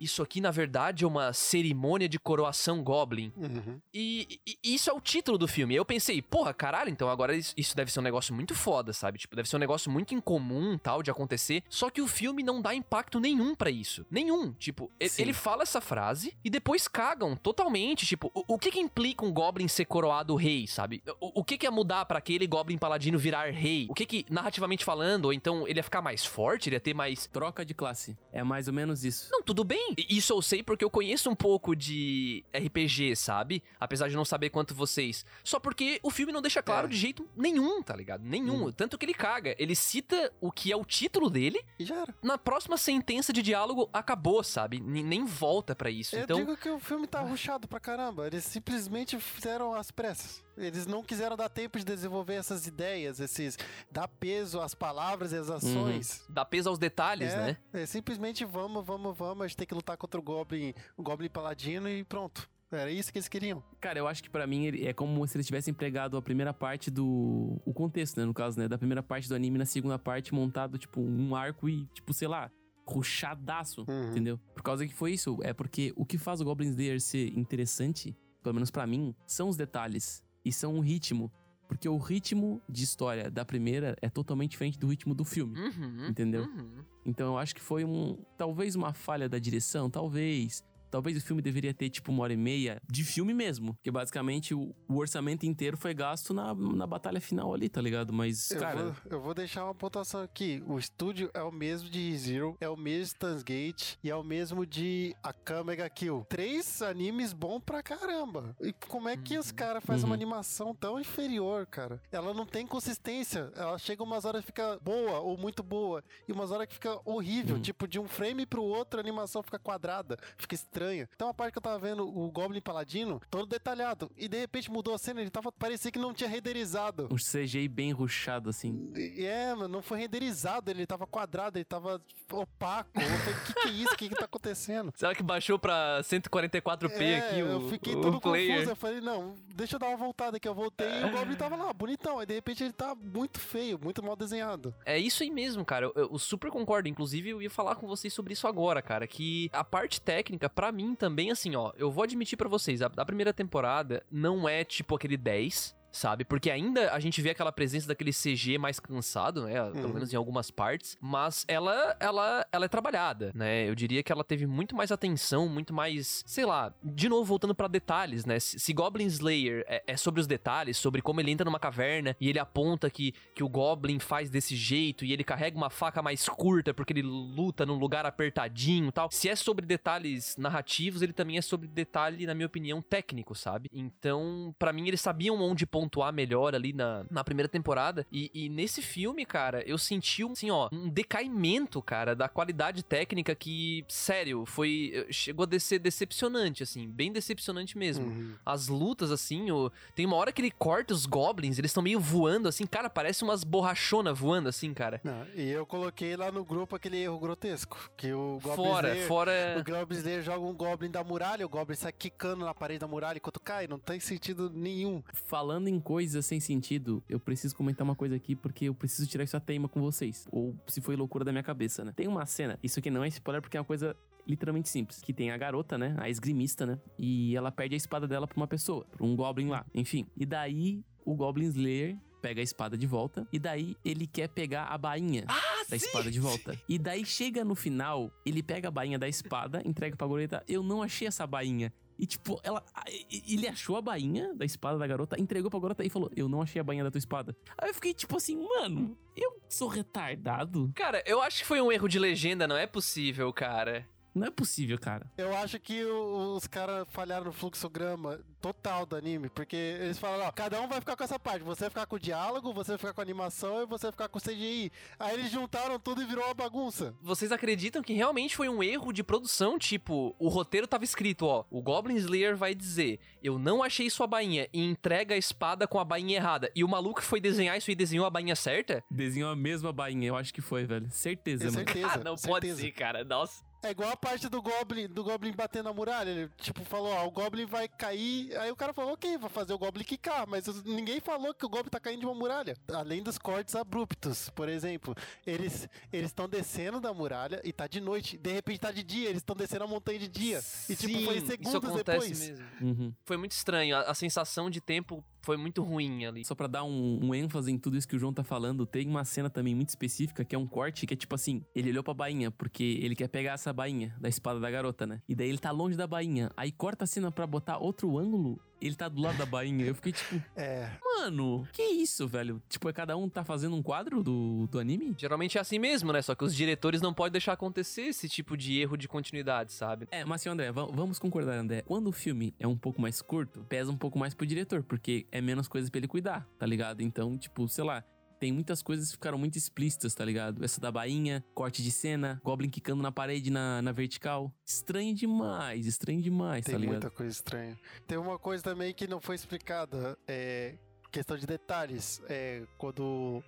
[SPEAKER 2] isso aqui na verdade é uma cerimônia de coroação Goblin.
[SPEAKER 4] Uhum.
[SPEAKER 2] E, e- isso é o título do filme. Eu pensei, porra, caralho, então agora isso, isso deve ser um negócio muito foda, sabe? Tipo, deve ser um negócio muito incomum, tal, de acontecer. Só que o filme não dá impacto nenhum pra isso. Nenhum. Tipo,
[SPEAKER 3] Sim.
[SPEAKER 2] ele fala essa frase e depois cagam totalmente. Tipo, o, o que que implica um Goblin ser coroado rei, sabe? O, o que que ia mudar pra aquele Goblin paladino virar rei? O que que, narrativamente falando, ou então ele ia ficar mais forte, ele ia ter mais
[SPEAKER 3] Troca de classe. É mais ou menos isso.
[SPEAKER 2] não, tudo bem. Isso eu sei porque eu conheço um pouco de RPG, sabe? Apesar de não saber quanto vocês. Só porque o filme não deixa claro
[SPEAKER 4] É.
[SPEAKER 2] de jeito nenhum, tá ligado? Nenhum. Tanto que ele caga. Ele cita o que é o título dele.
[SPEAKER 4] E já era.
[SPEAKER 2] Na próxima sentença de diálogo, acabou, sabe? N- nem volta pra isso.
[SPEAKER 4] Eu
[SPEAKER 2] então.
[SPEAKER 4] digo que o filme tá ruchado pra caramba. Eles simplesmente fizeram as pressas. Eles não quiseram dar tempo de desenvolver essas ideias, esses dar peso às palavras e às ações.
[SPEAKER 2] Dá peso aos detalhes,
[SPEAKER 4] é,
[SPEAKER 2] né?
[SPEAKER 4] é simplesmente vamos, vamos, vamos, a gente tem que lutar contra o Goblin, o Goblin Paladino e pronto. Era isso que eles queriam.
[SPEAKER 3] Cara, eu acho que pra mim é como se eles tivessem pregado a primeira parte do. O contexto, né? No caso, né? Da primeira parte do anime na segunda parte, montado, tipo, um arco e, tipo, sei lá, ruchadaço.
[SPEAKER 4] Uhum.
[SPEAKER 3] Entendeu? Por causa que foi isso. É porque o que faz o Goblin Slayer ser interessante, pelo menos pra mim, são os detalhes. E são o ritmo. Porque o ritmo de história da primeira é totalmente diferente do ritmo do filme.
[SPEAKER 2] Uhum,
[SPEAKER 3] Entendeu?
[SPEAKER 2] uhum.
[SPEAKER 3] Então eu acho que foi um. Talvez uma falha da direção, talvez. Talvez o filme deveria ter, tipo, uma hora e meia de filme mesmo. Porque basicamente o, o orçamento inteiro foi gasto na, na batalha final ali, tá ligado? Mas,
[SPEAKER 4] Eu,
[SPEAKER 3] cara.
[SPEAKER 4] vou, eu vou deixar uma pontuação aqui. O estúdio é o mesmo de Zero, é o mesmo de Stans Gate e é o mesmo de Akame Mega Kill. Três animes bom pra caramba. E como é que os caras fazem uma
[SPEAKER 3] Uhum.
[SPEAKER 4] animação tão inferior, cara? Ela não tem consistência. Ela chega umas horas e fica boa ou muito boa, e umas horas que fica horrível.
[SPEAKER 3] Uhum.
[SPEAKER 4] Tipo, de um frame pro outro, a animação fica quadrada, fica estranha. Então a parte que eu tava vendo o Goblin Paladino, todo detalhado, e de repente mudou a cena, ele tava, parecia que não tinha renderizado.
[SPEAKER 3] Um CGI bem ruchado, assim.
[SPEAKER 4] É, mano, não foi renderizado, ele tava quadrado, ele tava opaco. Eu falei, o que, que é isso? O que, que tá acontecendo?
[SPEAKER 2] Será que baixou pra 144p
[SPEAKER 4] É,
[SPEAKER 2] aqui o,
[SPEAKER 4] eu fiquei
[SPEAKER 2] o
[SPEAKER 4] todo
[SPEAKER 2] player?
[SPEAKER 4] confuso. Eu falei, não, deixa eu dar uma voltada aqui. Eu voltei e o Goblin tava lá, bonitão. Aí de repente ele tá muito feio, muito mal desenhado.
[SPEAKER 2] É isso aí mesmo, cara. Eu, eu super concordo. Inclusive, eu ia falar com vocês sobre isso agora, cara. Que a parte técnica, pra mim também, assim, ó, eu vou admitir pra vocês, a, a primeira temporada não é tipo aquele 10. Sabe? Porque ainda a gente vê aquela presença daquele CG mais cansado, né? Pelo
[SPEAKER 4] Uhum.
[SPEAKER 2] menos em algumas partes. Mas ela, ela, ela é trabalhada, né? Eu diria que ela teve muito mais atenção, muito mais. Sei lá, de novo voltando pra detalhes, né? Se, se Goblin Slayer é, é sobre os detalhes, sobre como ele entra numa caverna e ele aponta que, que o Goblin faz desse jeito e ele carrega uma faca mais curta porque ele luta num lugar apertadinho e tal. Se é sobre detalhes narrativos, ele também é sobre detalhe, na minha opinião, técnico, sabe? Então, pra mim, eles sabiam onde pontuar melhor ali na, na primeira temporada. E, e nesse filme, cara, eu senti, um, assim, ó, um decaimento, cara, da qualidade técnica que, sério, foi. Chegou a ser decepcionante, assim, bem decepcionante mesmo
[SPEAKER 4] Uhum.
[SPEAKER 2] as lutas, assim, o... tem uma hora que ele corta os goblins, eles estão meio voando, assim, cara, parece umas borrachonas voando, assim, cara.
[SPEAKER 4] Não, e eu coloquei lá no grupo aquele erro grotesco. Que o Goblin
[SPEAKER 2] Fora,
[SPEAKER 4] Slayer-
[SPEAKER 2] fora.
[SPEAKER 4] O Goblin Slayer joga um Goblin da muralha, o Goblin sai quicando na parede da muralha enquanto cai. Não tem sentido nenhum.
[SPEAKER 3] Falando em coisas sem sentido, eu preciso comentar uma coisa aqui, porque eu preciso tirar isso a teima com vocês. Ou se foi loucura da minha cabeça, né? Tem uma cena, isso aqui não é spoiler porque é uma coisa literalmente simples. Que tem a garota, né? A esgrimista, né? E ela perde a espada dela pra uma pessoa, pra um Goblin lá. Enfim. E daí o Goblin Slayer pega a espada de volta. E daí ele quer pegar a bainha da espada de volta. E daí chega no final, ele pega a bainha da espada, entrega pra goreta. Eu não achei essa bainha. E tipo, ela. Ele achou a bainha da espada da garota, entregou pra garota e falou: Eu não achei a bainha da tua espada. Aí eu fiquei tipo assim, mano, eu sou retardado?
[SPEAKER 2] Cara, eu acho que foi um erro de legenda, não é possível, cara.
[SPEAKER 3] Não é possível, cara.
[SPEAKER 4] Eu acho que os caras falharam no fluxograma total do anime, porque eles falaram, ó, cada um vai ficar com essa parte, você vai ficar com o diálogo, você vai ficar com a animação e você vai ficar com o CGI. Aí eles juntaram tudo e virou uma bagunça.
[SPEAKER 2] Vocês acreditam que realmente foi um erro de produção? Tipo, o roteiro tava escrito, ó, o Goblin Slayer vai dizer, eu não achei sua bainha e entrega a espada com a bainha errada. E o maluco foi desenhar isso e desenhou a bainha certa?
[SPEAKER 3] Desenhou a mesma bainha, eu acho que foi, velho. Certeza, mano.
[SPEAKER 4] certeza.
[SPEAKER 2] ah, não
[SPEAKER 4] certeza.
[SPEAKER 2] pode ser, cara. Nossa.
[SPEAKER 4] É igual a parte do Goblin, do Goblin batendo na muralha. Ele, tipo, falou, ó, o Goblin vai cair. Aí o cara falou, ok, vou fazer o Goblin quicar. Mas ninguém falou que o Goblin tá caindo de uma muralha. Além dos cortes abruptos, por exemplo. Eles eles estão descendo da muralha e tá de noite. De repente tá de dia, eles estão descendo a montanha de dia. E tipo, foi
[SPEAKER 2] Sim,
[SPEAKER 4] segundos
[SPEAKER 2] isso acontece
[SPEAKER 4] depois.
[SPEAKER 2] mesmo.
[SPEAKER 3] Uhum.
[SPEAKER 2] Foi muito estranho, a, a sensação de tempo foi muito ruim ali.
[SPEAKER 3] Só pra dar um, um ênfase em tudo isso que o João tá falando, tem uma cena também muito específica que é um corte que é tipo assim: ele olhou pra bainha porque ele quer pegar essa bainha da espada da garota, né? E daí ele tá longe da bainha. Aí corta a cena pra botar outro ângulo, ele tá do lado da bainha. Eu fiquei tipo,
[SPEAKER 4] É.
[SPEAKER 3] mano, que isso, velho? Tipo, é cada um tá fazendo um quadro do, do anime?
[SPEAKER 2] Geralmente é assim mesmo, né? Só que os diretores não podem deixar acontecer esse tipo de erro de continuidade, sabe?
[SPEAKER 3] É, mas assim, André, va- vamos concordar, André. Quando o filme é um pouco mais curto, pesa um pouco mais pro diretor, porque é menos coisa pra ele cuidar, tá ligado? Então, tipo, sei lá, tem muitas coisas que ficaram muito explícitas, tá ligado? Essa da bainha, corte de cena, Goblin quicando na parede na, na vertical. Estranho demais, estranho demais,
[SPEAKER 4] Tem
[SPEAKER 3] tá ligado?
[SPEAKER 4] muita coisa estranha. Tem uma coisa também que não foi explicada. É questão de detalhes. É quando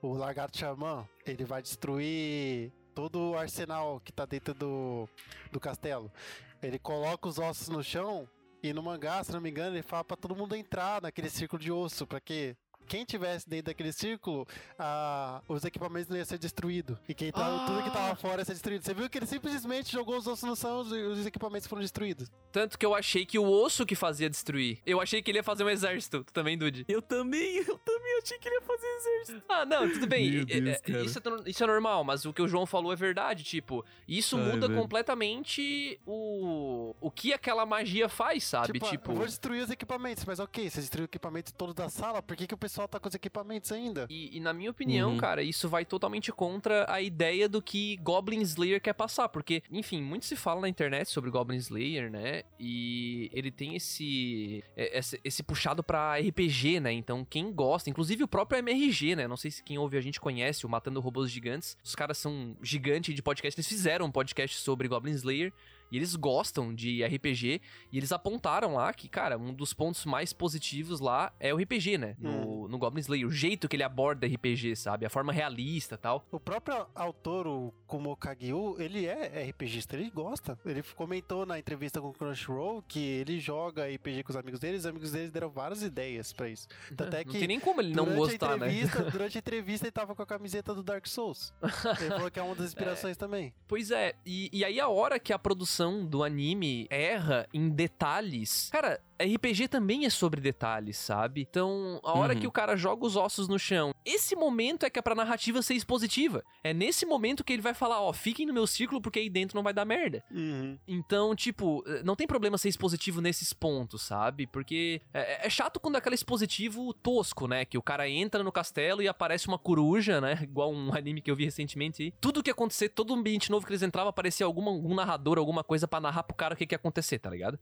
[SPEAKER 4] o Lagarto Xamã ele vai destruir todo o arsenal que tá dentro do, do castelo. Ele coloca os ossos no chão e no mangá, se não me engano, ele fala pra todo mundo entrar naquele círculo de osso, pra que quem tivesse dentro daquele círculo, ah, os equipamentos não iam ser destruídos. E quem tava, tudo que tava fora ia ser destruído. Você viu que ele simplesmente jogou os ossos no chão e os equipamentos foram destruídos.
[SPEAKER 2] Tanto que eu achei que o osso que fazia destruir. Eu achei que ele ia fazer um exército. Tu também, Dude?
[SPEAKER 3] Eu também, eu também achei que ele ia fazer exército.
[SPEAKER 2] Ah, não, tudo bem. É-
[SPEAKER 3] Deus,
[SPEAKER 2] é-
[SPEAKER 3] cara.
[SPEAKER 2] isso, é, isso é normal, mas o que o João falou é verdade. Tipo, isso
[SPEAKER 3] Ai,
[SPEAKER 2] muda
[SPEAKER 3] velho.
[SPEAKER 2] completamente o, o que aquela magia faz, sabe?
[SPEAKER 4] Tipo,
[SPEAKER 2] Tipo.
[SPEAKER 4] eu vou destruir os equipamentos, mas ok, você destruiu o equipamento todo da sala, por que, que o pessoal tá com os equipamentos ainda?
[SPEAKER 2] E, e na minha opinião,
[SPEAKER 3] Uhum.
[SPEAKER 2] cara, isso vai totalmente contra a ideia do que Goblin Slayer quer passar. Porque, enfim, muito se fala na internet sobre Goblin Slayer, né? E ele tem esse, é, esse, esse puxado pra RPG, né? Então, quem gosta, inclusive o próprio MRG, né? Não sei se quem ouve a gente conhece, o Matando Robôs Gigantes. Os caras são gigantes de podcast, eles fizeram um podcast sobre Goblin Slayer. E eles gostam de RPG. E eles apontaram lá que, cara, um dos pontos mais positivos lá é o RPG, né? No, no Goblin Slayer. O jeito que ele aborda RPG, sabe? A forma realista e tal.
[SPEAKER 4] O próprio autor, o Kumo Kagyu, ele é RPGista, ele gosta. Ele comentou na entrevista com o Crunchyroll que ele joga RPG com os amigos dele, os amigos deles deram várias ideias pra isso. Tanto é
[SPEAKER 2] não
[SPEAKER 4] que
[SPEAKER 2] tem nem como ele não gostar, né?
[SPEAKER 4] Durante a entrevista ele tava com a camiseta do Dark Souls. Ele falou que é uma das inspirações também.
[SPEAKER 2] Pois é, e, e aí a hora que a produção do anime erra em detalhes. Cara, RPG também é sobre detalhes, sabe? Então, a hora
[SPEAKER 3] Uhum.
[SPEAKER 2] que o cara joga os ossos no chão, esse momento é que é pra narrativa ser expositiva. É nesse momento que ele vai falar, ó, fiquem no meu círculo porque aí dentro não vai dar merda. Então, tipo, eh, não tem problema ser expositivo nesses pontos, sabe? Porque é, é chato quando é aquele expositivo tosco, né? Que o cara entra no castelo e aparece uma coruja, né? Igual um anime que eu vi recentemente aí. Tudo que acontecer, todo ambiente novo que eles entravam, aparecia alguma, algum narrador, alguma coisa pra narrar pro cara o que, que ia acontecer, tá ligado?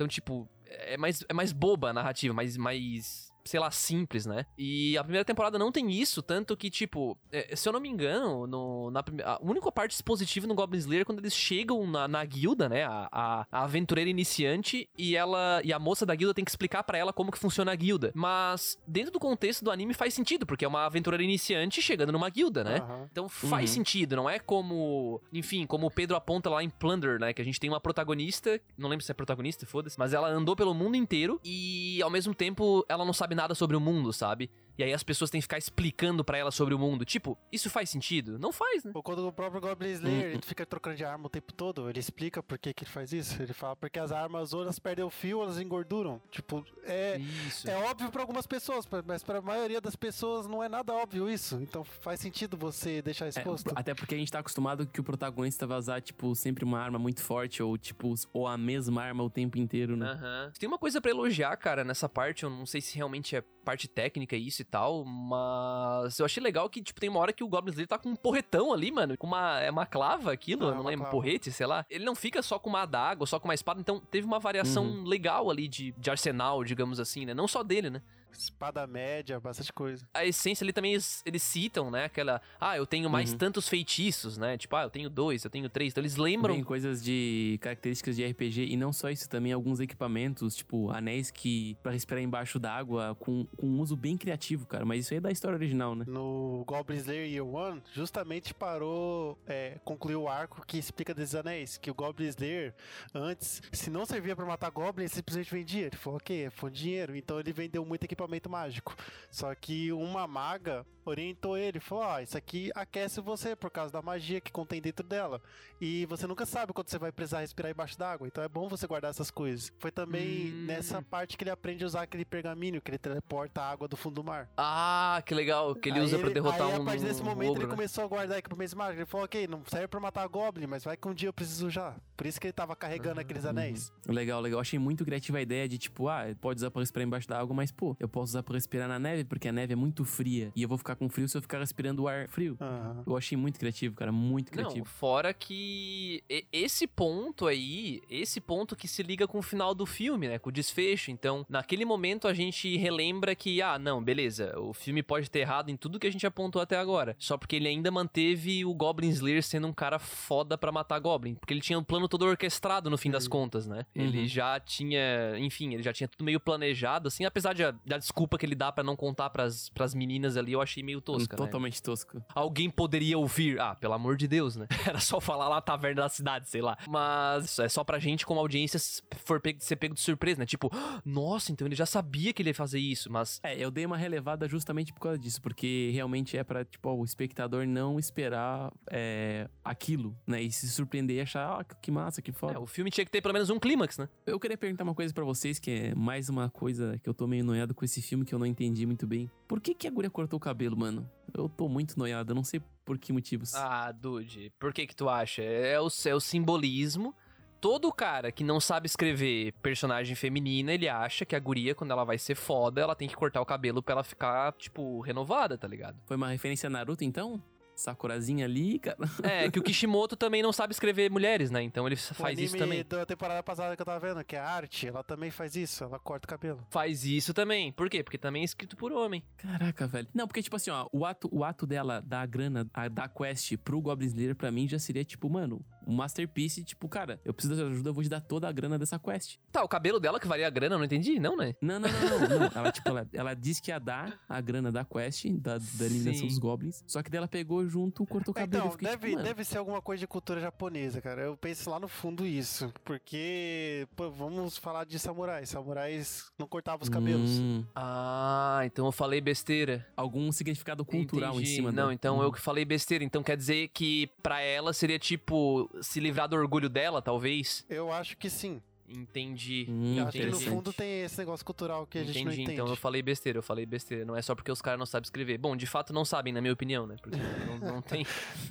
[SPEAKER 2] Então, tipo, é mais, é mais boba a narrativa, mais, mais, sei lá, simples, né? E a primeira temporada não tem isso, tanto que, tipo, é, se eu não me engano, no, na primeira, a única parte expositiva no Goblin Slayer é quando eles chegam na, na guilda, né? A, a, a aventureira iniciante e ela e a moça da guilda tem que explicar pra ela como que funciona a guilda. Mas dentro do contexto do anime faz sentido, porque é uma aventureira iniciante chegando numa guilda, né?
[SPEAKER 4] Aham.
[SPEAKER 2] Então faz
[SPEAKER 3] Uhum.
[SPEAKER 2] sentido, não é como. Enfim, como o Pedro aponta lá em Plunder, né? Que a gente tem uma protagonista, não lembro se é protagonista, foda-se, mas ela andou pelo mundo inteiro e ao mesmo tempo ela não sabe nada sobre o mundo, sabe? E aí as pessoas têm que ficar explicando pra ela sobre o mundo. Tipo, isso faz sentido? Não faz, né?
[SPEAKER 4] Ou quando o próprio Goblin Slayer ele fica trocando de arma o tempo todo, ele explica por que, que ele faz isso. Ele fala porque as armas ou elas perdem o fio elas engorduram. Tipo, é,
[SPEAKER 2] Isso.
[SPEAKER 4] é óbvio pra algumas pessoas, mas pra maioria das pessoas não é nada óbvio isso. Então faz sentido você deixar
[SPEAKER 3] É,
[SPEAKER 4] exposto.
[SPEAKER 3] até porque a gente tá acostumado que o protagonista vai usar, tipo, sempre uma arma muito forte, ou, tipo, ou a mesma arma o tempo inteiro, né?
[SPEAKER 2] Aham. Tem uma coisa pra elogiar, cara, nessa parte. Eu não sei se realmente é parte técnica isso e tal, mas eu achei legal que, tipo, tem uma hora que o Goblin Slayer tá com um porretão ali, mano. Com uma. É uma clava aquilo,
[SPEAKER 4] Ah, é
[SPEAKER 2] não lembro,
[SPEAKER 4] clava.
[SPEAKER 2] porrete, sei lá. Ele não fica só com uma adaga só com uma espada, então teve uma variação
[SPEAKER 3] Uhum.
[SPEAKER 2] legal ali de, de arsenal, digamos assim, né? Não só dele, né?
[SPEAKER 4] Espada média, bastante coisa.
[SPEAKER 2] A essência ali também eles, eles citam, né? Aquela. Ah, eu tenho mais
[SPEAKER 3] Uhum.
[SPEAKER 2] tantos feitiços, né? Tipo, ah, eu tenho dois, eu tenho três. Então eles lembram.
[SPEAKER 3] Tem coisas de características de RPG e não só isso, também alguns equipamentos, tipo anéis que pra respirar embaixo d'água com, com um uso bem criativo, cara. Mas isso aí é da história original, né?
[SPEAKER 4] No Goblin Slayer Year One, justamente parou, é, concluiu o arco que explica desses anéis. Que o Goblin Slayer, antes, se não servia pra matar Goblin, ele simplesmente vendia. Ele falou, ok, foi dinheiro. Então ele vendeu muito equipamento mágico. Só que uma maga orientou ele, falou, ó, isso aqui aquece você por causa da magia que contém dentro dela. E você nunca sabe quando você vai precisar respirar embaixo d'água. Então é bom você guardar essas coisas. Foi também
[SPEAKER 2] Hum.
[SPEAKER 4] nessa parte que ele aprende a usar aquele pergaminho que ele teleporta a água do fundo do mar.
[SPEAKER 2] Ah, que legal. Que ele
[SPEAKER 4] Aí
[SPEAKER 2] usa pra derrotar
[SPEAKER 4] aí,
[SPEAKER 2] um.
[SPEAKER 4] a partir desse momento
[SPEAKER 2] ogro,
[SPEAKER 4] ele
[SPEAKER 2] né?
[SPEAKER 4] começou a guardar equipamentos mágicos. Ele falou, ok, não serve pra matar Goblin, mas vai que um dia eu preciso usar. Por isso que ele tava carregando
[SPEAKER 2] Ah,
[SPEAKER 4] aqueles anéis.
[SPEAKER 3] Legal, legal. Achei muito criativa a ideia de, tipo, ah, pode usar pra respirar embaixo da água, mas, pô, eu posso usar pra respirar na neve, porque a neve é muito fria e eu vou ficar com frio se eu ficar respirando o ar frio.
[SPEAKER 4] Aham.
[SPEAKER 3] Eu achei muito criativo, cara, muito
[SPEAKER 2] Não,
[SPEAKER 3] criativo.
[SPEAKER 2] fora que esse ponto aí, esse ponto que se liga com o final do filme, né, com o desfecho. Então, naquele momento a gente relembra que, ah, não, beleza, o filme pode ter errado em tudo que a gente apontou até agora. Só porque ele ainda manteve o Goblin Slayer sendo um cara foda pra matar Goblin. Porque ele tinha um plano todo orquestrado no fim das contas, né? Ele
[SPEAKER 3] Uhum.
[SPEAKER 2] já tinha, enfim, ele já tinha tudo meio planejado, assim, apesar de a, da desculpa que ele dá pra não contar pras, pras meninas ali, eu achei meio tosca, né?
[SPEAKER 3] Totalmente tosco.
[SPEAKER 2] alguém poderia ouvir. Ah, pelo amor de Deus, né? Era só falar lá taverna da cidade, sei lá. Mas é só pra gente, como audiência, for pego, ser pego de surpresa, né? Tipo, "Ah, nossa, então ele já sabia que ele ia fazer isso, mas.
[SPEAKER 3] É, eu dei uma relevada justamente por causa disso, porque realmente é pra, tipo, o espectador não esperar é, aquilo, né? E se surpreender e achar, ah, que massa, que foda.
[SPEAKER 2] é, o filme tinha que ter pelo menos um clímax, né?
[SPEAKER 3] Eu queria perguntar uma coisa pra vocês, que é mais uma coisa que eu tô meio noiado com esse filme que eu não entendi muito bem. Por que que a guria cortou o cabelo, mano? Eu tô muito noiado, eu não sei por que motivos.
[SPEAKER 2] Ah, Dude, por que que tu acha? É o, é o simbolismo. Todo cara que não sabe escrever personagem feminina, ele acha que a guria, quando ela vai ser foda, ela tem que cortar o cabelo pra ela ficar, tipo, renovada, tá ligado?
[SPEAKER 3] Foi uma referência a Naruto, então? Sakurazinha ali, cara.
[SPEAKER 2] É, que o Kishimoto também não sabe escrever mulheres, né? Então ele
[SPEAKER 4] O
[SPEAKER 2] faz isso também.
[SPEAKER 4] da temporada passada que eu tava vendo, que é a arte, ela também faz isso, ela corta o cabelo.
[SPEAKER 2] Faz isso também. Por quê? Porque também é escrito por homem.
[SPEAKER 3] Caraca, velho. Não, porque, tipo assim, ó, o ato, o ato dela dar a grana, a, dar quest pro Goblin Slayer, pra mim, já seria, tipo, mano, um masterpiece, tipo, cara, eu preciso da sua ajuda, eu vou te dar toda a grana dessa quest.
[SPEAKER 2] Tá, o cabelo dela que varia a grana, eu não entendi? Não, né?
[SPEAKER 3] Não, não, não, não. não. Ela, tipo, ela, ela disse que ia dar a grana da quest, da, da eliminação
[SPEAKER 2] Sim.
[SPEAKER 3] dos Goblins, só que daí ela pegou junto, cortou o cabelo.
[SPEAKER 4] Então,
[SPEAKER 3] fiquei,
[SPEAKER 4] deve,
[SPEAKER 3] tipo,
[SPEAKER 4] deve ser alguma coisa de cultura japonesa, cara. Eu penso lá no fundo isso. Porque, pô, vamos falar de samurais. Samurais não cortavam os cabelos.
[SPEAKER 3] hum,
[SPEAKER 2] Ah, então eu falei besteira.
[SPEAKER 3] algum significado cultural
[SPEAKER 2] Entendi.
[SPEAKER 3] em cima
[SPEAKER 2] Não,
[SPEAKER 3] da-
[SPEAKER 2] então
[SPEAKER 3] Uhum.
[SPEAKER 2] eu que falei besteira. Então quer dizer que pra ela seria tipo se livrar do orgulho dela, talvez?
[SPEAKER 4] Eu acho que sim.
[SPEAKER 2] Entendi.
[SPEAKER 3] Hum,
[SPEAKER 4] Eu acho que no fundo tem esse negócio cultural que a gente não
[SPEAKER 2] Entendi,
[SPEAKER 4] entende.
[SPEAKER 2] então eu falei besteira, eu falei besteira. Não é só porque os caras não sabem escrever. Bom, de fato não sabem, na minha opinião, né? Porque não, não tem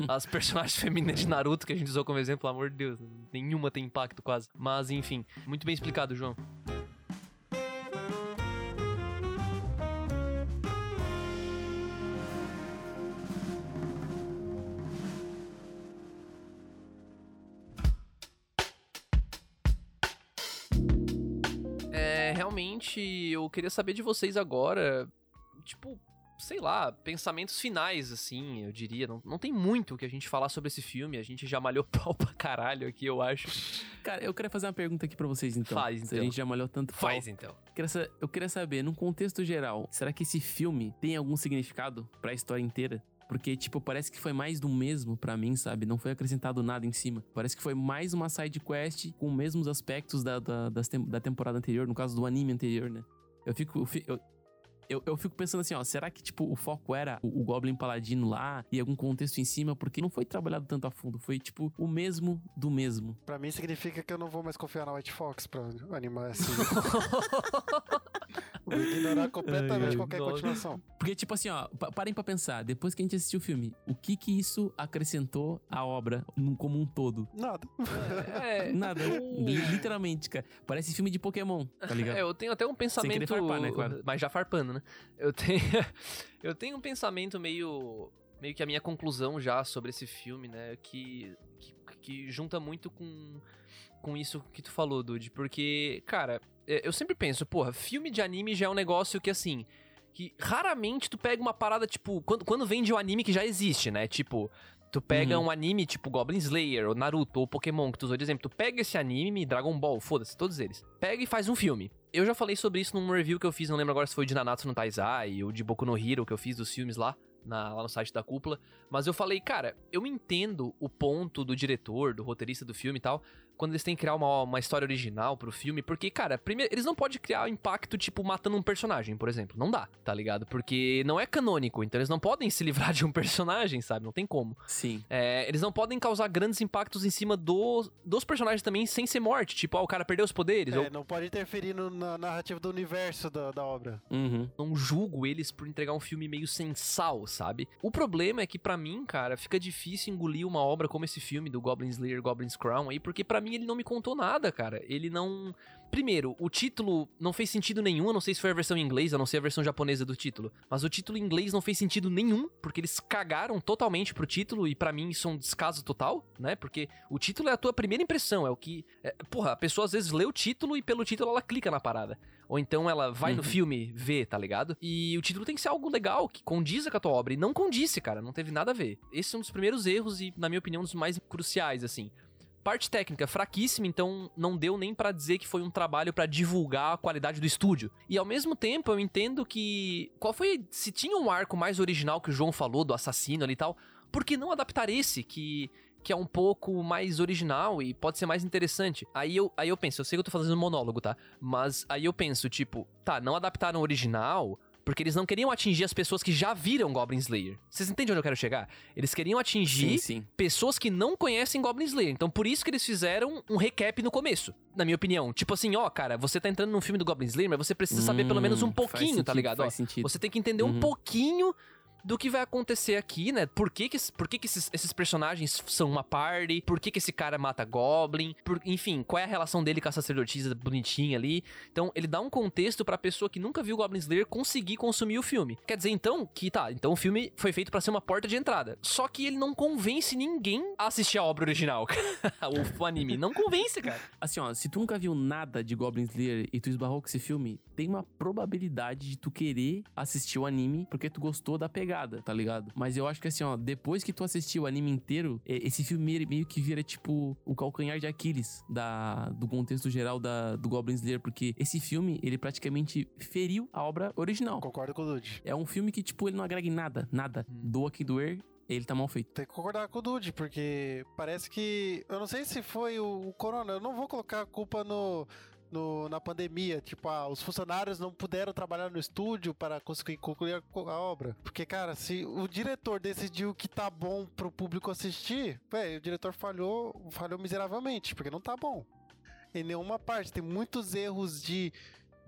[SPEAKER 2] as personagens femininas de Naruto que a gente usou como exemplo, pelo amor de Deus. Nenhuma tem impacto quase. Mas enfim, muito bem explicado, João. Eu queria saber de vocês agora, tipo, sei lá, pensamentos finais, assim, eu diria. Não, não tem muito o que a gente falar sobre esse filme, a gente já malhou pau pra caralho aqui, eu acho.
[SPEAKER 3] Cara, eu queria fazer uma pergunta aqui pra vocês, então.
[SPEAKER 2] Faz,
[SPEAKER 3] Se
[SPEAKER 2] então.
[SPEAKER 3] a gente já malhou tanto pau.
[SPEAKER 2] Faz então.
[SPEAKER 3] Eu queria saber, num contexto geral, será que esse filme tem algum significado pra história inteira? Porque, tipo, parece que foi mais do mesmo pra mim, sabe? Não foi acrescentado nada em cima. Parece que foi mais uma side quest com os mesmos aspectos da, da, das tem- da temporada anterior, no caso do anime anterior, né? Eu fico. Eu, fi- eu, eu, eu fico pensando assim, ó, será que, tipo, o foco era o, o Goblin Paladino lá e algum contexto em cima? Porque não foi trabalhado tanto a fundo. Foi, tipo, o mesmo do mesmo.
[SPEAKER 4] Pra mim significa que eu não vou mais confiar na White Fox pra animar assim. vou ignorar completamente
[SPEAKER 3] Ai,
[SPEAKER 4] qualquer
[SPEAKER 2] Nossa.
[SPEAKER 4] continuação.
[SPEAKER 3] Porque, tipo assim, ó, pa- parem pra pensar, depois que a gente assistiu o filme, o que que isso acrescentou à obra como um todo?
[SPEAKER 4] Nada.
[SPEAKER 2] É,
[SPEAKER 3] Nada,
[SPEAKER 2] eu-
[SPEAKER 3] li- literalmente, cara. Parece filme de Pokémon, tá ligado?
[SPEAKER 2] É, eu tenho até um pensamento.
[SPEAKER 3] querer farpar, né, claro.
[SPEAKER 2] Mas já farpando, né? Eu tenho, eu tenho um pensamento meio. Meio que a minha conclusão já sobre esse filme, né? Que, que, que junta muito com, com isso que tu falou, Dude. Porque, cara, é, eu sempre penso, porra, filme de anime já é um negócio que assim. Que raramente tu pega uma parada, tipo, quando, quando vende o anime que já existe, né? Tipo, tu pega
[SPEAKER 3] Uhum.
[SPEAKER 2] um anime tipo Goblin Slayer, ou Naruto, ou Pokémon, que tu usou de exemplo. Tu pega esse anime, Dragon Ball, foda-se, todos eles. Pega e faz um filme. Eu já falei sobre isso num review que eu fiz, não lembro agora se foi de Nanatsu no Taizai ou de Boku no Hero, que eu fiz dos filmes lá, na- lá no site da cúpula. Mas eu falei, cara, eu entendo o ponto do diretor, do roteirista do filme e tal, quando eles têm que criar uma, uma história original pro filme, porque, cara, primeiro, eles não podem criar impacto, tipo, matando um personagem, por exemplo. Não dá, tá ligado? Porque não é canônico, então eles não podem se livrar de um personagem, sabe? Não tem como.
[SPEAKER 3] Sim.
[SPEAKER 2] É, eles não podem causar grandes impactos em cima do, dos personagens também sem ser morte. Tipo, ah, o cara perdeu os poderes.
[SPEAKER 4] É,
[SPEAKER 2] Eu
[SPEAKER 4] não pode interferir no- na narrativa do universo da, da obra.
[SPEAKER 3] Uhum.
[SPEAKER 2] não julgo eles por entregar um filme meio sem sal, sabe? O problema é que pra mim, cara, fica difícil engolir uma obra como esse filme do Goblin Slayer, Goblin's Crown aí, porque pra mim mim ele não me contou nada, cara. Ele não. Primeiro, o título não fez sentido nenhum. Eu não sei se foi a versão em inglês, eu não sei a versão japonesa do título. Mas o título em inglês não fez sentido nenhum, porque eles cagaram totalmente pro título, e para mim isso é um descaso total, né? Porque o título é a tua primeira impressão, é o que. É, porra, a pessoa às vezes lê o título e pelo título ela clica na parada. Ou então ela vai uhum. no filme ver, tá ligado? E o título tem que ser algo legal, que condiza com a tua obra. E não condisse, cara, não teve nada a ver. Esse é um dos primeiros erros e, na minha opinião, um dos mais cruciais, assim. Parte técnica fraquíssima, então não deu nem para dizer que foi um trabalho para divulgar a qualidade do estúdio. E ao mesmo tempo eu entendo que qual foi se tinha um arco mais original que o João falou do assassino ali e tal, por que não adaptar esse que que é um pouco mais original e pode ser mais interessante. Aí eu, aí eu penso, eu sei que eu tô fazendo um monólogo, tá? Mas aí eu penso, tipo, tá, não adaptaram o original, porque eles não queriam atingir as pessoas que já viram Goblin Slayer. Vocês entendem onde eu quero chegar? Eles queriam atingir sim, sim. pessoas que não conhecem Goblin Slayer. Então por isso que eles fizeram um recap no começo, na minha opinião. Tipo assim, ó, cara, você tá entrando num filme do Goblin Slayer, mas você precisa hum, saber pelo menos um hum, pouquinho, tá sentido, tá ligado? Ó, você tem que entender uhum. um pouquinho do que vai acontecer aqui, né? Por que, que, por que, que esses, esses, personagens são uma party? Por que, que esse cara mata Goblin? Por, enfim, qual é a relação dele com a sacerdotisa bonitinha ali? Então, ele dá um contexto pra pessoa que nunca viu Goblin Slayer conseguir consumir o filme. Quer dizer, então, que tá, então o filme foi feito para ser uma porta de entrada. Só que ele não convence ninguém a assistir a obra original, o anime. Não convence, cara.
[SPEAKER 3] Assim, ó, se tu nunca viu nada de Goblin Slayer e tu esbarrou com esse filme, tem uma probabilidade de tu querer assistir o anime porque tu gostou da pegada pegada, tá ligado? Mas eu acho que assim, ó, depois que tu assistiu o anime inteiro, esse filme meio que vira tipo o calcanhar de Aquiles da, do contexto geral da, do Goblin Slayer, porque esse filme, ele praticamente feriu a obra original.
[SPEAKER 4] Concordo com o Dude.
[SPEAKER 3] É um filme que, tipo, ele não agrega em nada, nada. Hum. Doa quem doer, ele tá mal feito.
[SPEAKER 4] Tem que concordar com o Dude, porque parece que. Eu não sei se foi o, o Corona. Eu não vou colocar a culpa no, no, na pandemia. Tipo, ah, os funcionários não puderam trabalhar no estúdio para conseguir concluir a, a obra. Porque, cara, se o diretor decidiu que tá bom pro público assistir, velho, o diretor falhou, falhou miseravelmente, porque não tá bom. Em nenhuma parte. Tem muitos erros de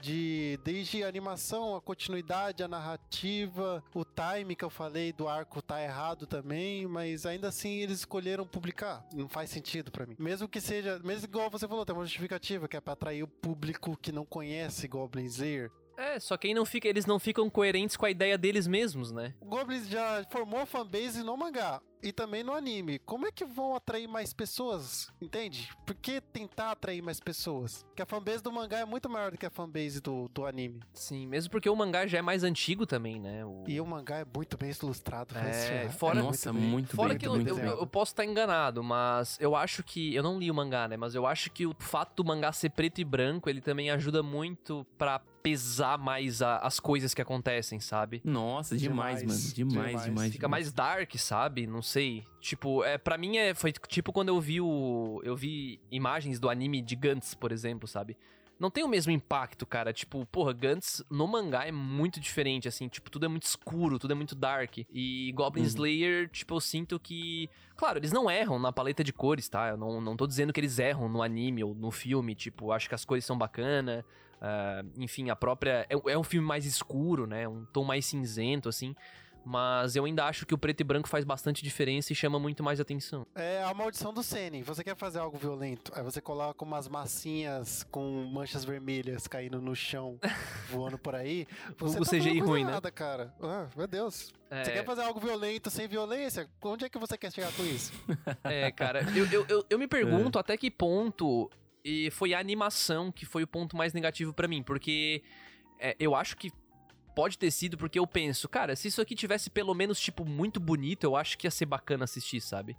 [SPEAKER 4] de desde a animação, a continuidade, a narrativa, o time que eu falei do arco tá errado também, mas ainda assim eles escolheram publicar. Não faz sentido para mim. Mesmo que seja, mesmo igual você falou, tem uma justificativa que é para atrair o público que não conhece Goblin Slayer.
[SPEAKER 2] É, só que aí não fica, eles não ficam coerentes com a ideia deles mesmos, né?
[SPEAKER 4] O Goblins já formou a fanbase no mangá e também no anime. Como é que vão atrair mais pessoas? Entende? Por que tentar atrair mais pessoas? Porque a fanbase do mangá é muito maior do que a fanbase do, do anime.
[SPEAKER 2] Sim, mesmo porque o mangá já é mais antigo também, né? O...
[SPEAKER 4] E o mangá é muito bem ilustrado.
[SPEAKER 2] É, fora,
[SPEAKER 3] Nossa, muito, muito
[SPEAKER 2] fora
[SPEAKER 3] bem.
[SPEAKER 2] que
[SPEAKER 3] eu,
[SPEAKER 2] eu, eu, eu, posso estar enganado, mas eu acho que... Eu não li o mangá, né? Mas eu acho que o fato do mangá ser preto e branco, ele também ajuda muito pra pesar mais a, as coisas que acontecem, sabe?
[SPEAKER 3] Nossa, demais, demais mano. Demais, demais, demais.
[SPEAKER 2] Fica mais dark, sabe? Não sei. Tipo, é, para mim é, foi tipo quando eu vi o. Eu vi imagens do anime de Gantz, por exemplo, sabe? Não tem o mesmo impacto, cara. Tipo, porra, Gantz no mangá é muito diferente, assim. Tipo, tudo é muito escuro, tudo é muito dark. E Goblin uhum. Slayer, tipo, eu sinto que. Claro, eles não erram na paleta de cores, tá? Eu não, não tô dizendo que eles erram no anime ou no filme. Tipo, acho que as cores são bacanas. Uh, enfim, a própria. É, é, um filme mais escuro, né? Um tom mais cinzento, assim. Mas eu ainda acho que o preto e branco faz bastante diferença e chama muito mais atenção.
[SPEAKER 4] É a maldição do Sene. Você quer fazer algo violento, aí você coloca umas massinhas com manchas vermelhas caindo no chão, voando por aí. Você
[SPEAKER 2] o
[SPEAKER 4] tá
[SPEAKER 2] CGI ruim, né?
[SPEAKER 4] nada, né? cara. Ah, meu Deus. É... Você quer fazer algo violento sem violência? Onde é que você quer chegar com isso?
[SPEAKER 2] É, cara, eu, eu, eu, eu me pergunto é. até que ponto e foi a animação que foi o ponto mais negativo para mim, porque é, eu acho que pode ter sido porque eu penso, cara, se isso aqui tivesse pelo menos, tipo, muito bonito, eu acho que ia ser bacana assistir, sabe?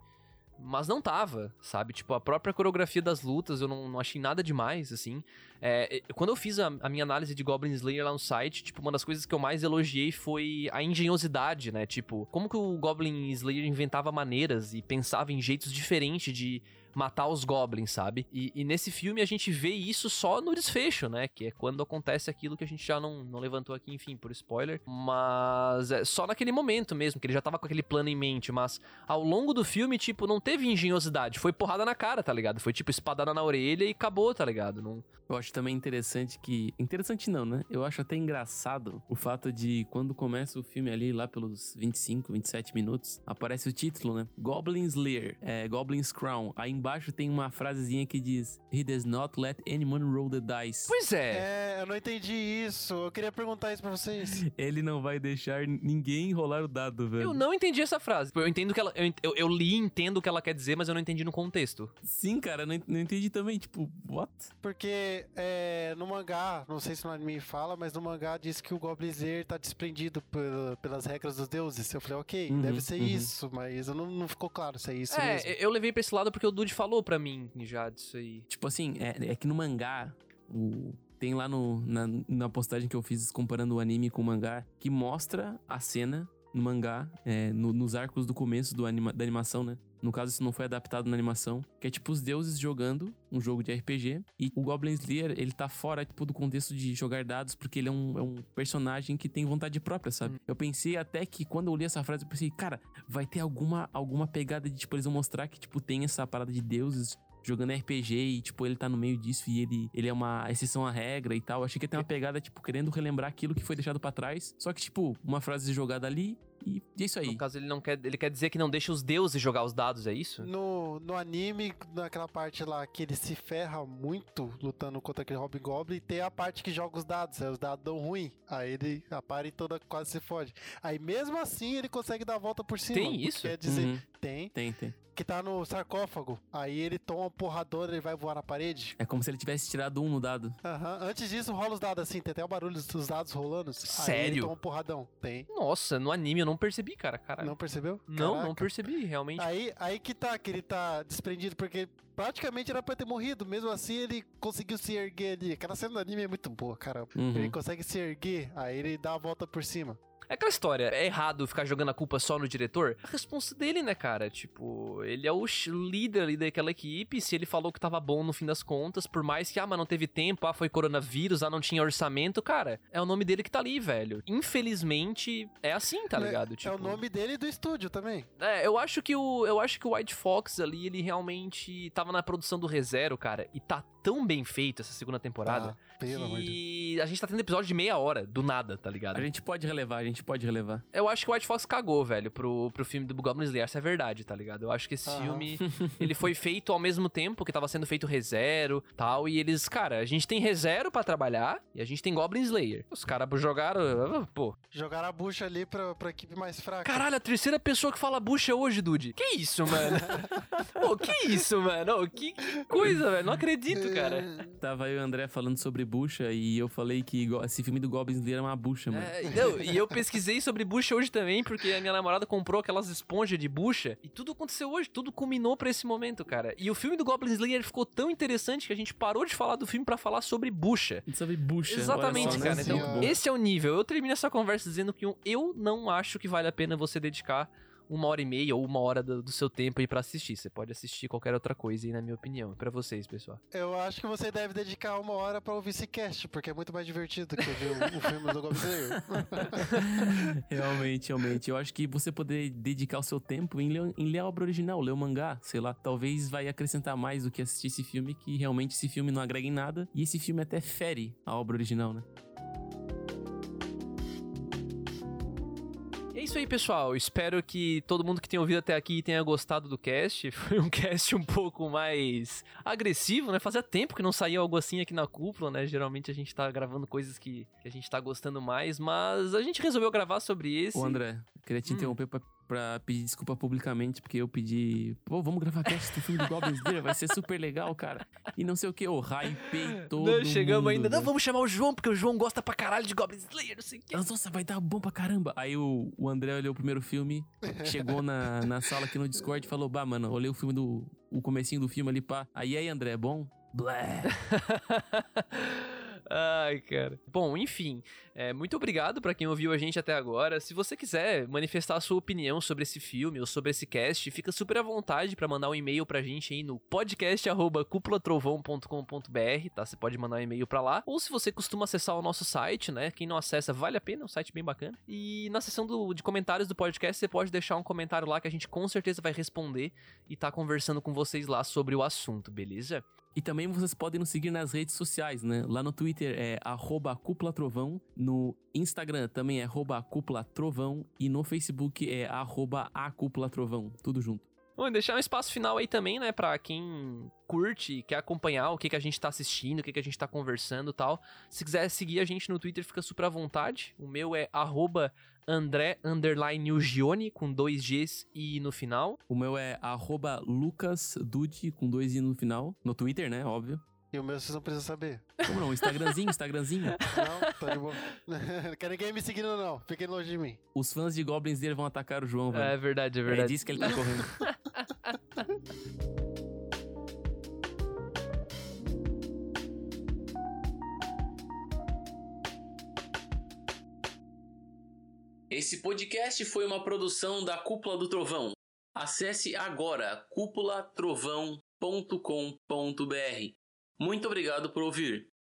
[SPEAKER 2] Mas não tava, sabe? Tipo, a própria coreografia das lutas eu não, não achei nada demais, assim. É, quando eu fiz a, a, minha análise de Goblin Slayer lá no site, tipo, uma das coisas que eu mais elogiei foi a engenhosidade, né? Tipo, como que o Goblin Slayer inventava maneiras e pensava em jeitos diferentes de matar os goblins, sabe? E, e, nesse filme a gente vê isso só no desfecho, né? Que é quando acontece aquilo que a gente já não, não levantou aqui, enfim, por spoiler. Mas é só naquele momento mesmo, que ele já tava com aquele plano em mente. Mas ao longo do filme, tipo, não teve engenhosidade. Foi porrada na cara, tá ligado? Foi tipo espadada na orelha e acabou, tá ligado? Não...
[SPEAKER 3] Eu acho também interessante que. Interessante não, né? Eu acho até engraçado o fato de quando começa o filme ali, lá pelos 25, 27 minutos, aparece o título, né? Goblin Slayer, é, Goblin's Crown, a embaixo tem uma frasezinha que diz: He does not let anyone roll the dice.
[SPEAKER 2] Pois é.
[SPEAKER 4] É, eu não entendi isso. Eu queria perguntar isso pra vocês.
[SPEAKER 3] Ele não vai deixar ninguém rolar o dado, velho.
[SPEAKER 2] Eu não entendi essa frase. Eu entendo que ela. Eu, eu, eu li e entendo o que ela quer dizer, mas eu não entendi no contexto.
[SPEAKER 3] Sim, cara, não, não entendi também. Tipo, what?
[SPEAKER 4] Porque é, no mangá, não sei se no anime fala, mas no mangá diz que o Goblin Slayer tá desprendido pel- pelas regras dos deuses. Eu falei, ok,
[SPEAKER 3] Uhum,
[SPEAKER 4] deve ser
[SPEAKER 3] uhum.
[SPEAKER 4] isso, mas não, não ficou claro se é isso
[SPEAKER 2] é,
[SPEAKER 4] mesmo.
[SPEAKER 2] eu levei pra esse lado porque o Dude falou pra mim já disso aí.
[SPEAKER 3] Tipo assim, é, é que no mangá, o, tem lá no, na, na postagem que eu fiz comparando o anime com o mangá, que mostra a cena no mangá, é, no- nos arcos do começo do anima, da animação, né? No caso, isso não foi adaptado na animação. Que é tipo os deuses jogando um jogo de RPG. E o Goblin Slayer, ele tá fora, tipo, do contexto de jogar dados, porque ele é um, é um personagem que tem vontade própria, sabe? Eu pensei até que quando eu li essa frase, eu pensei, cara, vai ter alguma, alguma pegada de, tipo, eles vão mostrar que, tipo, tem essa parada de deuses jogando RPG e, tipo, ele tá no meio disso e ele, ele é uma exceção à regra e tal. Achei que ia ter uma pegada, tipo, querendo relembrar aquilo que foi deixado pra trás. Só que, tipo, uma frase jogada ali e é isso aí.
[SPEAKER 2] No caso, ele não quer. Ele quer dizer que não deixa os deuses jogar os dados, é isso?
[SPEAKER 4] No, no anime, naquela parte lá que ele se ferra muito lutando contra aquele Hobgoblin, tem a parte que joga os dados, aí os dados dão ruim. Aí ele a party toda quase se fode. Aí mesmo assim ele consegue dar a volta por cima.
[SPEAKER 2] Tem isso?
[SPEAKER 4] Quer dizer,
[SPEAKER 3] Uhum.
[SPEAKER 4] tem.
[SPEAKER 3] Tem, tem.
[SPEAKER 4] Que tá no sarcófago. Aí ele toma uma porradora e vai voar na parede.
[SPEAKER 3] É como se ele tivesse tirado um no dado.
[SPEAKER 4] Aham. Antes disso, rola os dados assim, tem até o barulho dos dados rolando. Aí ele
[SPEAKER 2] Sério?
[SPEAKER 4] toma um porradão. Tem.
[SPEAKER 2] Nossa, no anime eu não percebi, cara. Caralho.
[SPEAKER 4] Não percebeu?
[SPEAKER 2] Não, não percebi, realmente.
[SPEAKER 4] Aí, aí que tá, que ele tá desprendido, porque praticamente era pra ter morrido. Mesmo assim, ele conseguiu se erguer ali. Aquela cena do anime é muito boa, cara.
[SPEAKER 3] Uhum.
[SPEAKER 4] Ele consegue se erguer, aí ele dá a volta por cima.
[SPEAKER 2] É aquela história, é errado ficar jogando a culpa só no diretor? A resposta dele, né, cara? Tipo, ele é o líder ali daquela equipe. Se ele falou que tava bom no fim das contas, por mais que, ah, mas não teve tempo, ah, foi coronavírus, ah, não tinha orçamento, cara, é o nome dele que tá ali, velho. Infelizmente, é assim, tá
[SPEAKER 4] É-
[SPEAKER 2] ligado?
[SPEAKER 4] É
[SPEAKER 2] Tipo,
[SPEAKER 4] o nome dele e do estúdio também.
[SPEAKER 2] É, eu acho que o eu acho que o White Fox ali, ele realmente tava na produção do ReZero, cara, e tá tão bem feito essa segunda temporada
[SPEAKER 4] Tá, pelo amor de Deus.
[SPEAKER 2] que a gente tá tendo episódio de meia hora, do nada, tá ligado?
[SPEAKER 3] A gente pode relevar, a gente pode relevar.
[SPEAKER 2] Eu acho que o White Fox cagou, velho, pro, pro filme do Goblin Slayer. Essa é verdade, tá ligado? Eu acho que esse filme, ele foi feito ao mesmo tempo que tava sendo feito ReZero tal. E eles, cara, a gente tem ReZero pra trabalhar e a gente tem Goblin Slayer. Os caras jogaram, pô.
[SPEAKER 4] Jogaram a bucha ali pra, pra equipe mais fraca.
[SPEAKER 2] Caralho, a terceira pessoa que fala bucha hoje, Dude. Que isso, mano? Pô, que isso, mano? Que, que coisa, velho. Não acredito, cara.
[SPEAKER 3] Tava eu e o André falando sobre bucha e eu falei que esse filme do Goblin Slayer é uma bucha, mano.
[SPEAKER 2] É, não, e eu pesquisei sobre bucha hoje também, porque a minha namorada comprou aquelas esponjas de bucha. E tudo aconteceu hoje, tudo culminou pra esse momento, cara. E o filme do Goblin Slayer ficou tão interessante que a gente parou de falar do filme pra falar sobre bucha.
[SPEAKER 3] Sabe bucha.
[SPEAKER 2] Exatamente,
[SPEAKER 3] só,
[SPEAKER 2] cara.
[SPEAKER 3] né?
[SPEAKER 2] Então,
[SPEAKER 4] bom.
[SPEAKER 2] esse é o nível. Eu termino essa conversa dizendo que eu não acho que vale a pena você dedicar uma hora e meia ou uma hora do, do seu tempo aí pra assistir. Você pode assistir qualquer outra coisa aí, na minha opinião. Pra vocês, pessoal.
[SPEAKER 4] Eu acho que você deve dedicar uma hora pra ouvir esse cast, porque é muito mais divertido que ver o, o filme do Goblin Slayer.
[SPEAKER 3] Realmente, realmente. Eu acho que você poder dedicar o seu tempo em ler, em ler a obra original, ler o mangá, sei lá, talvez vai acrescentar mais do que assistir esse filme, que realmente esse filme não agrega em nada. E esse filme até fere a obra original, né?
[SPEAKER 2] É isso aí, pessoal. Espero que todo mundo que tenha ouvido até aqui tenha gostado do cast. Foi um cast um pouco mais agressivo, né? Fazia tempo que não saía algo assim aqui na cúpula, né? Geralmente a gente tá gravando coisas que, que a gente tá gostando mais, mas a gente resolveu gravar sobre esse.
[SPEAKER 3] Ô, André, queria te
[SPEAKER 2] Hum.
[SPEAKER 3] interromper pra, pra pedir desculpa publicamente, porque eu pedi, pô, vamos gravar cast do filme do Goblin Slayer, vai ser super legal, cara. E não sei o que, ô, hypei todo
[SPEAKER 2] não chegamos
[SPEAKER 3] mundo,
[SPEAKER 2] ainda. Não,
[SPEAKER 3] velho.
[SPEAKER 2] vamos chamar o João, porque o João gosta pra caralho de Goblin Slayer, não sei o que.
[SPEAKER 3] Nossa, vai dar bom pra caramba. Aí o, o André olhou o primeiro filme, chegou na, na sala aqui no Discord e falou: Bah, mano, olhei o filme do. O comecinho do filme ali, pá. Aí aí, André, é bom? Blé.
[SPEAKER 2] Ai, cara. Bom, enfim, é, muito obrigado pra quem ouviu a gente até agora. Se você quiser manifestar a sua opinião sobre esse filme ou sobre esse cast, fica super à vontade pra mandar um e-mail pra gente aí no podcast@cupulatrovão.com.br, tá? Você pode mandar um e-mail pra lá. Ou se você costuma acessar o nosso site, né? Quem não acessa, vale a pena, é um site bem bacana. E na seção do- de comentários do podcast, você pode deixar um comentário lá que a gente com certeza vai responder e tá conversando com vocês lá sobre o assunto, beleza?
[SPEAKER 3] E também vocês podem nos seguir nas redes sociais, né? Lá no Twitter é arroba Cúpula Trovão, no Instagram também é arroba Cúpula Trovão e no Facebook é arroba a Cúpula Trovão, tudo junto.
[SPEAKER 2] Bom, deixar um espaço final aí também, né, pra quem curte, quer acompanhar o que, que a gente tá assistindo, o que, que a gente tá conversando e tal. Se quiser seguir a gente no Twitter, fica super à vontade. O meu é arroba André underline Ugione, com dois Gs e no final.
[SPEAKER 3] O meu é arroba lucasdude, com dois i no final. No Twitter, né? Óbvio.
[SPEAKER 4] E o meu vocês não precisam saber.
[SPEAKER 3] Como não? Instagramzinho, Instagramzinho.
[SPEAKER 4] Não, tô de boa. não quero ninguém me seguindo, não. Fiquem longe de mim.
[SPEAKER 3] Os fãs de Goblins dele vão atacar o João, velho.
[SPEAKER 2] É verdade, é
[SPEAKER 3] É
[SPEAKER 2] verdade.
[SPEAKER 3] disso que ele tá correndo.
[SPEAKER 5] Esse podcast foi uma produção da Cúpula do Trovão. Acesse agora cúpulatrovão.com.br. Muito obrigado por ouvir.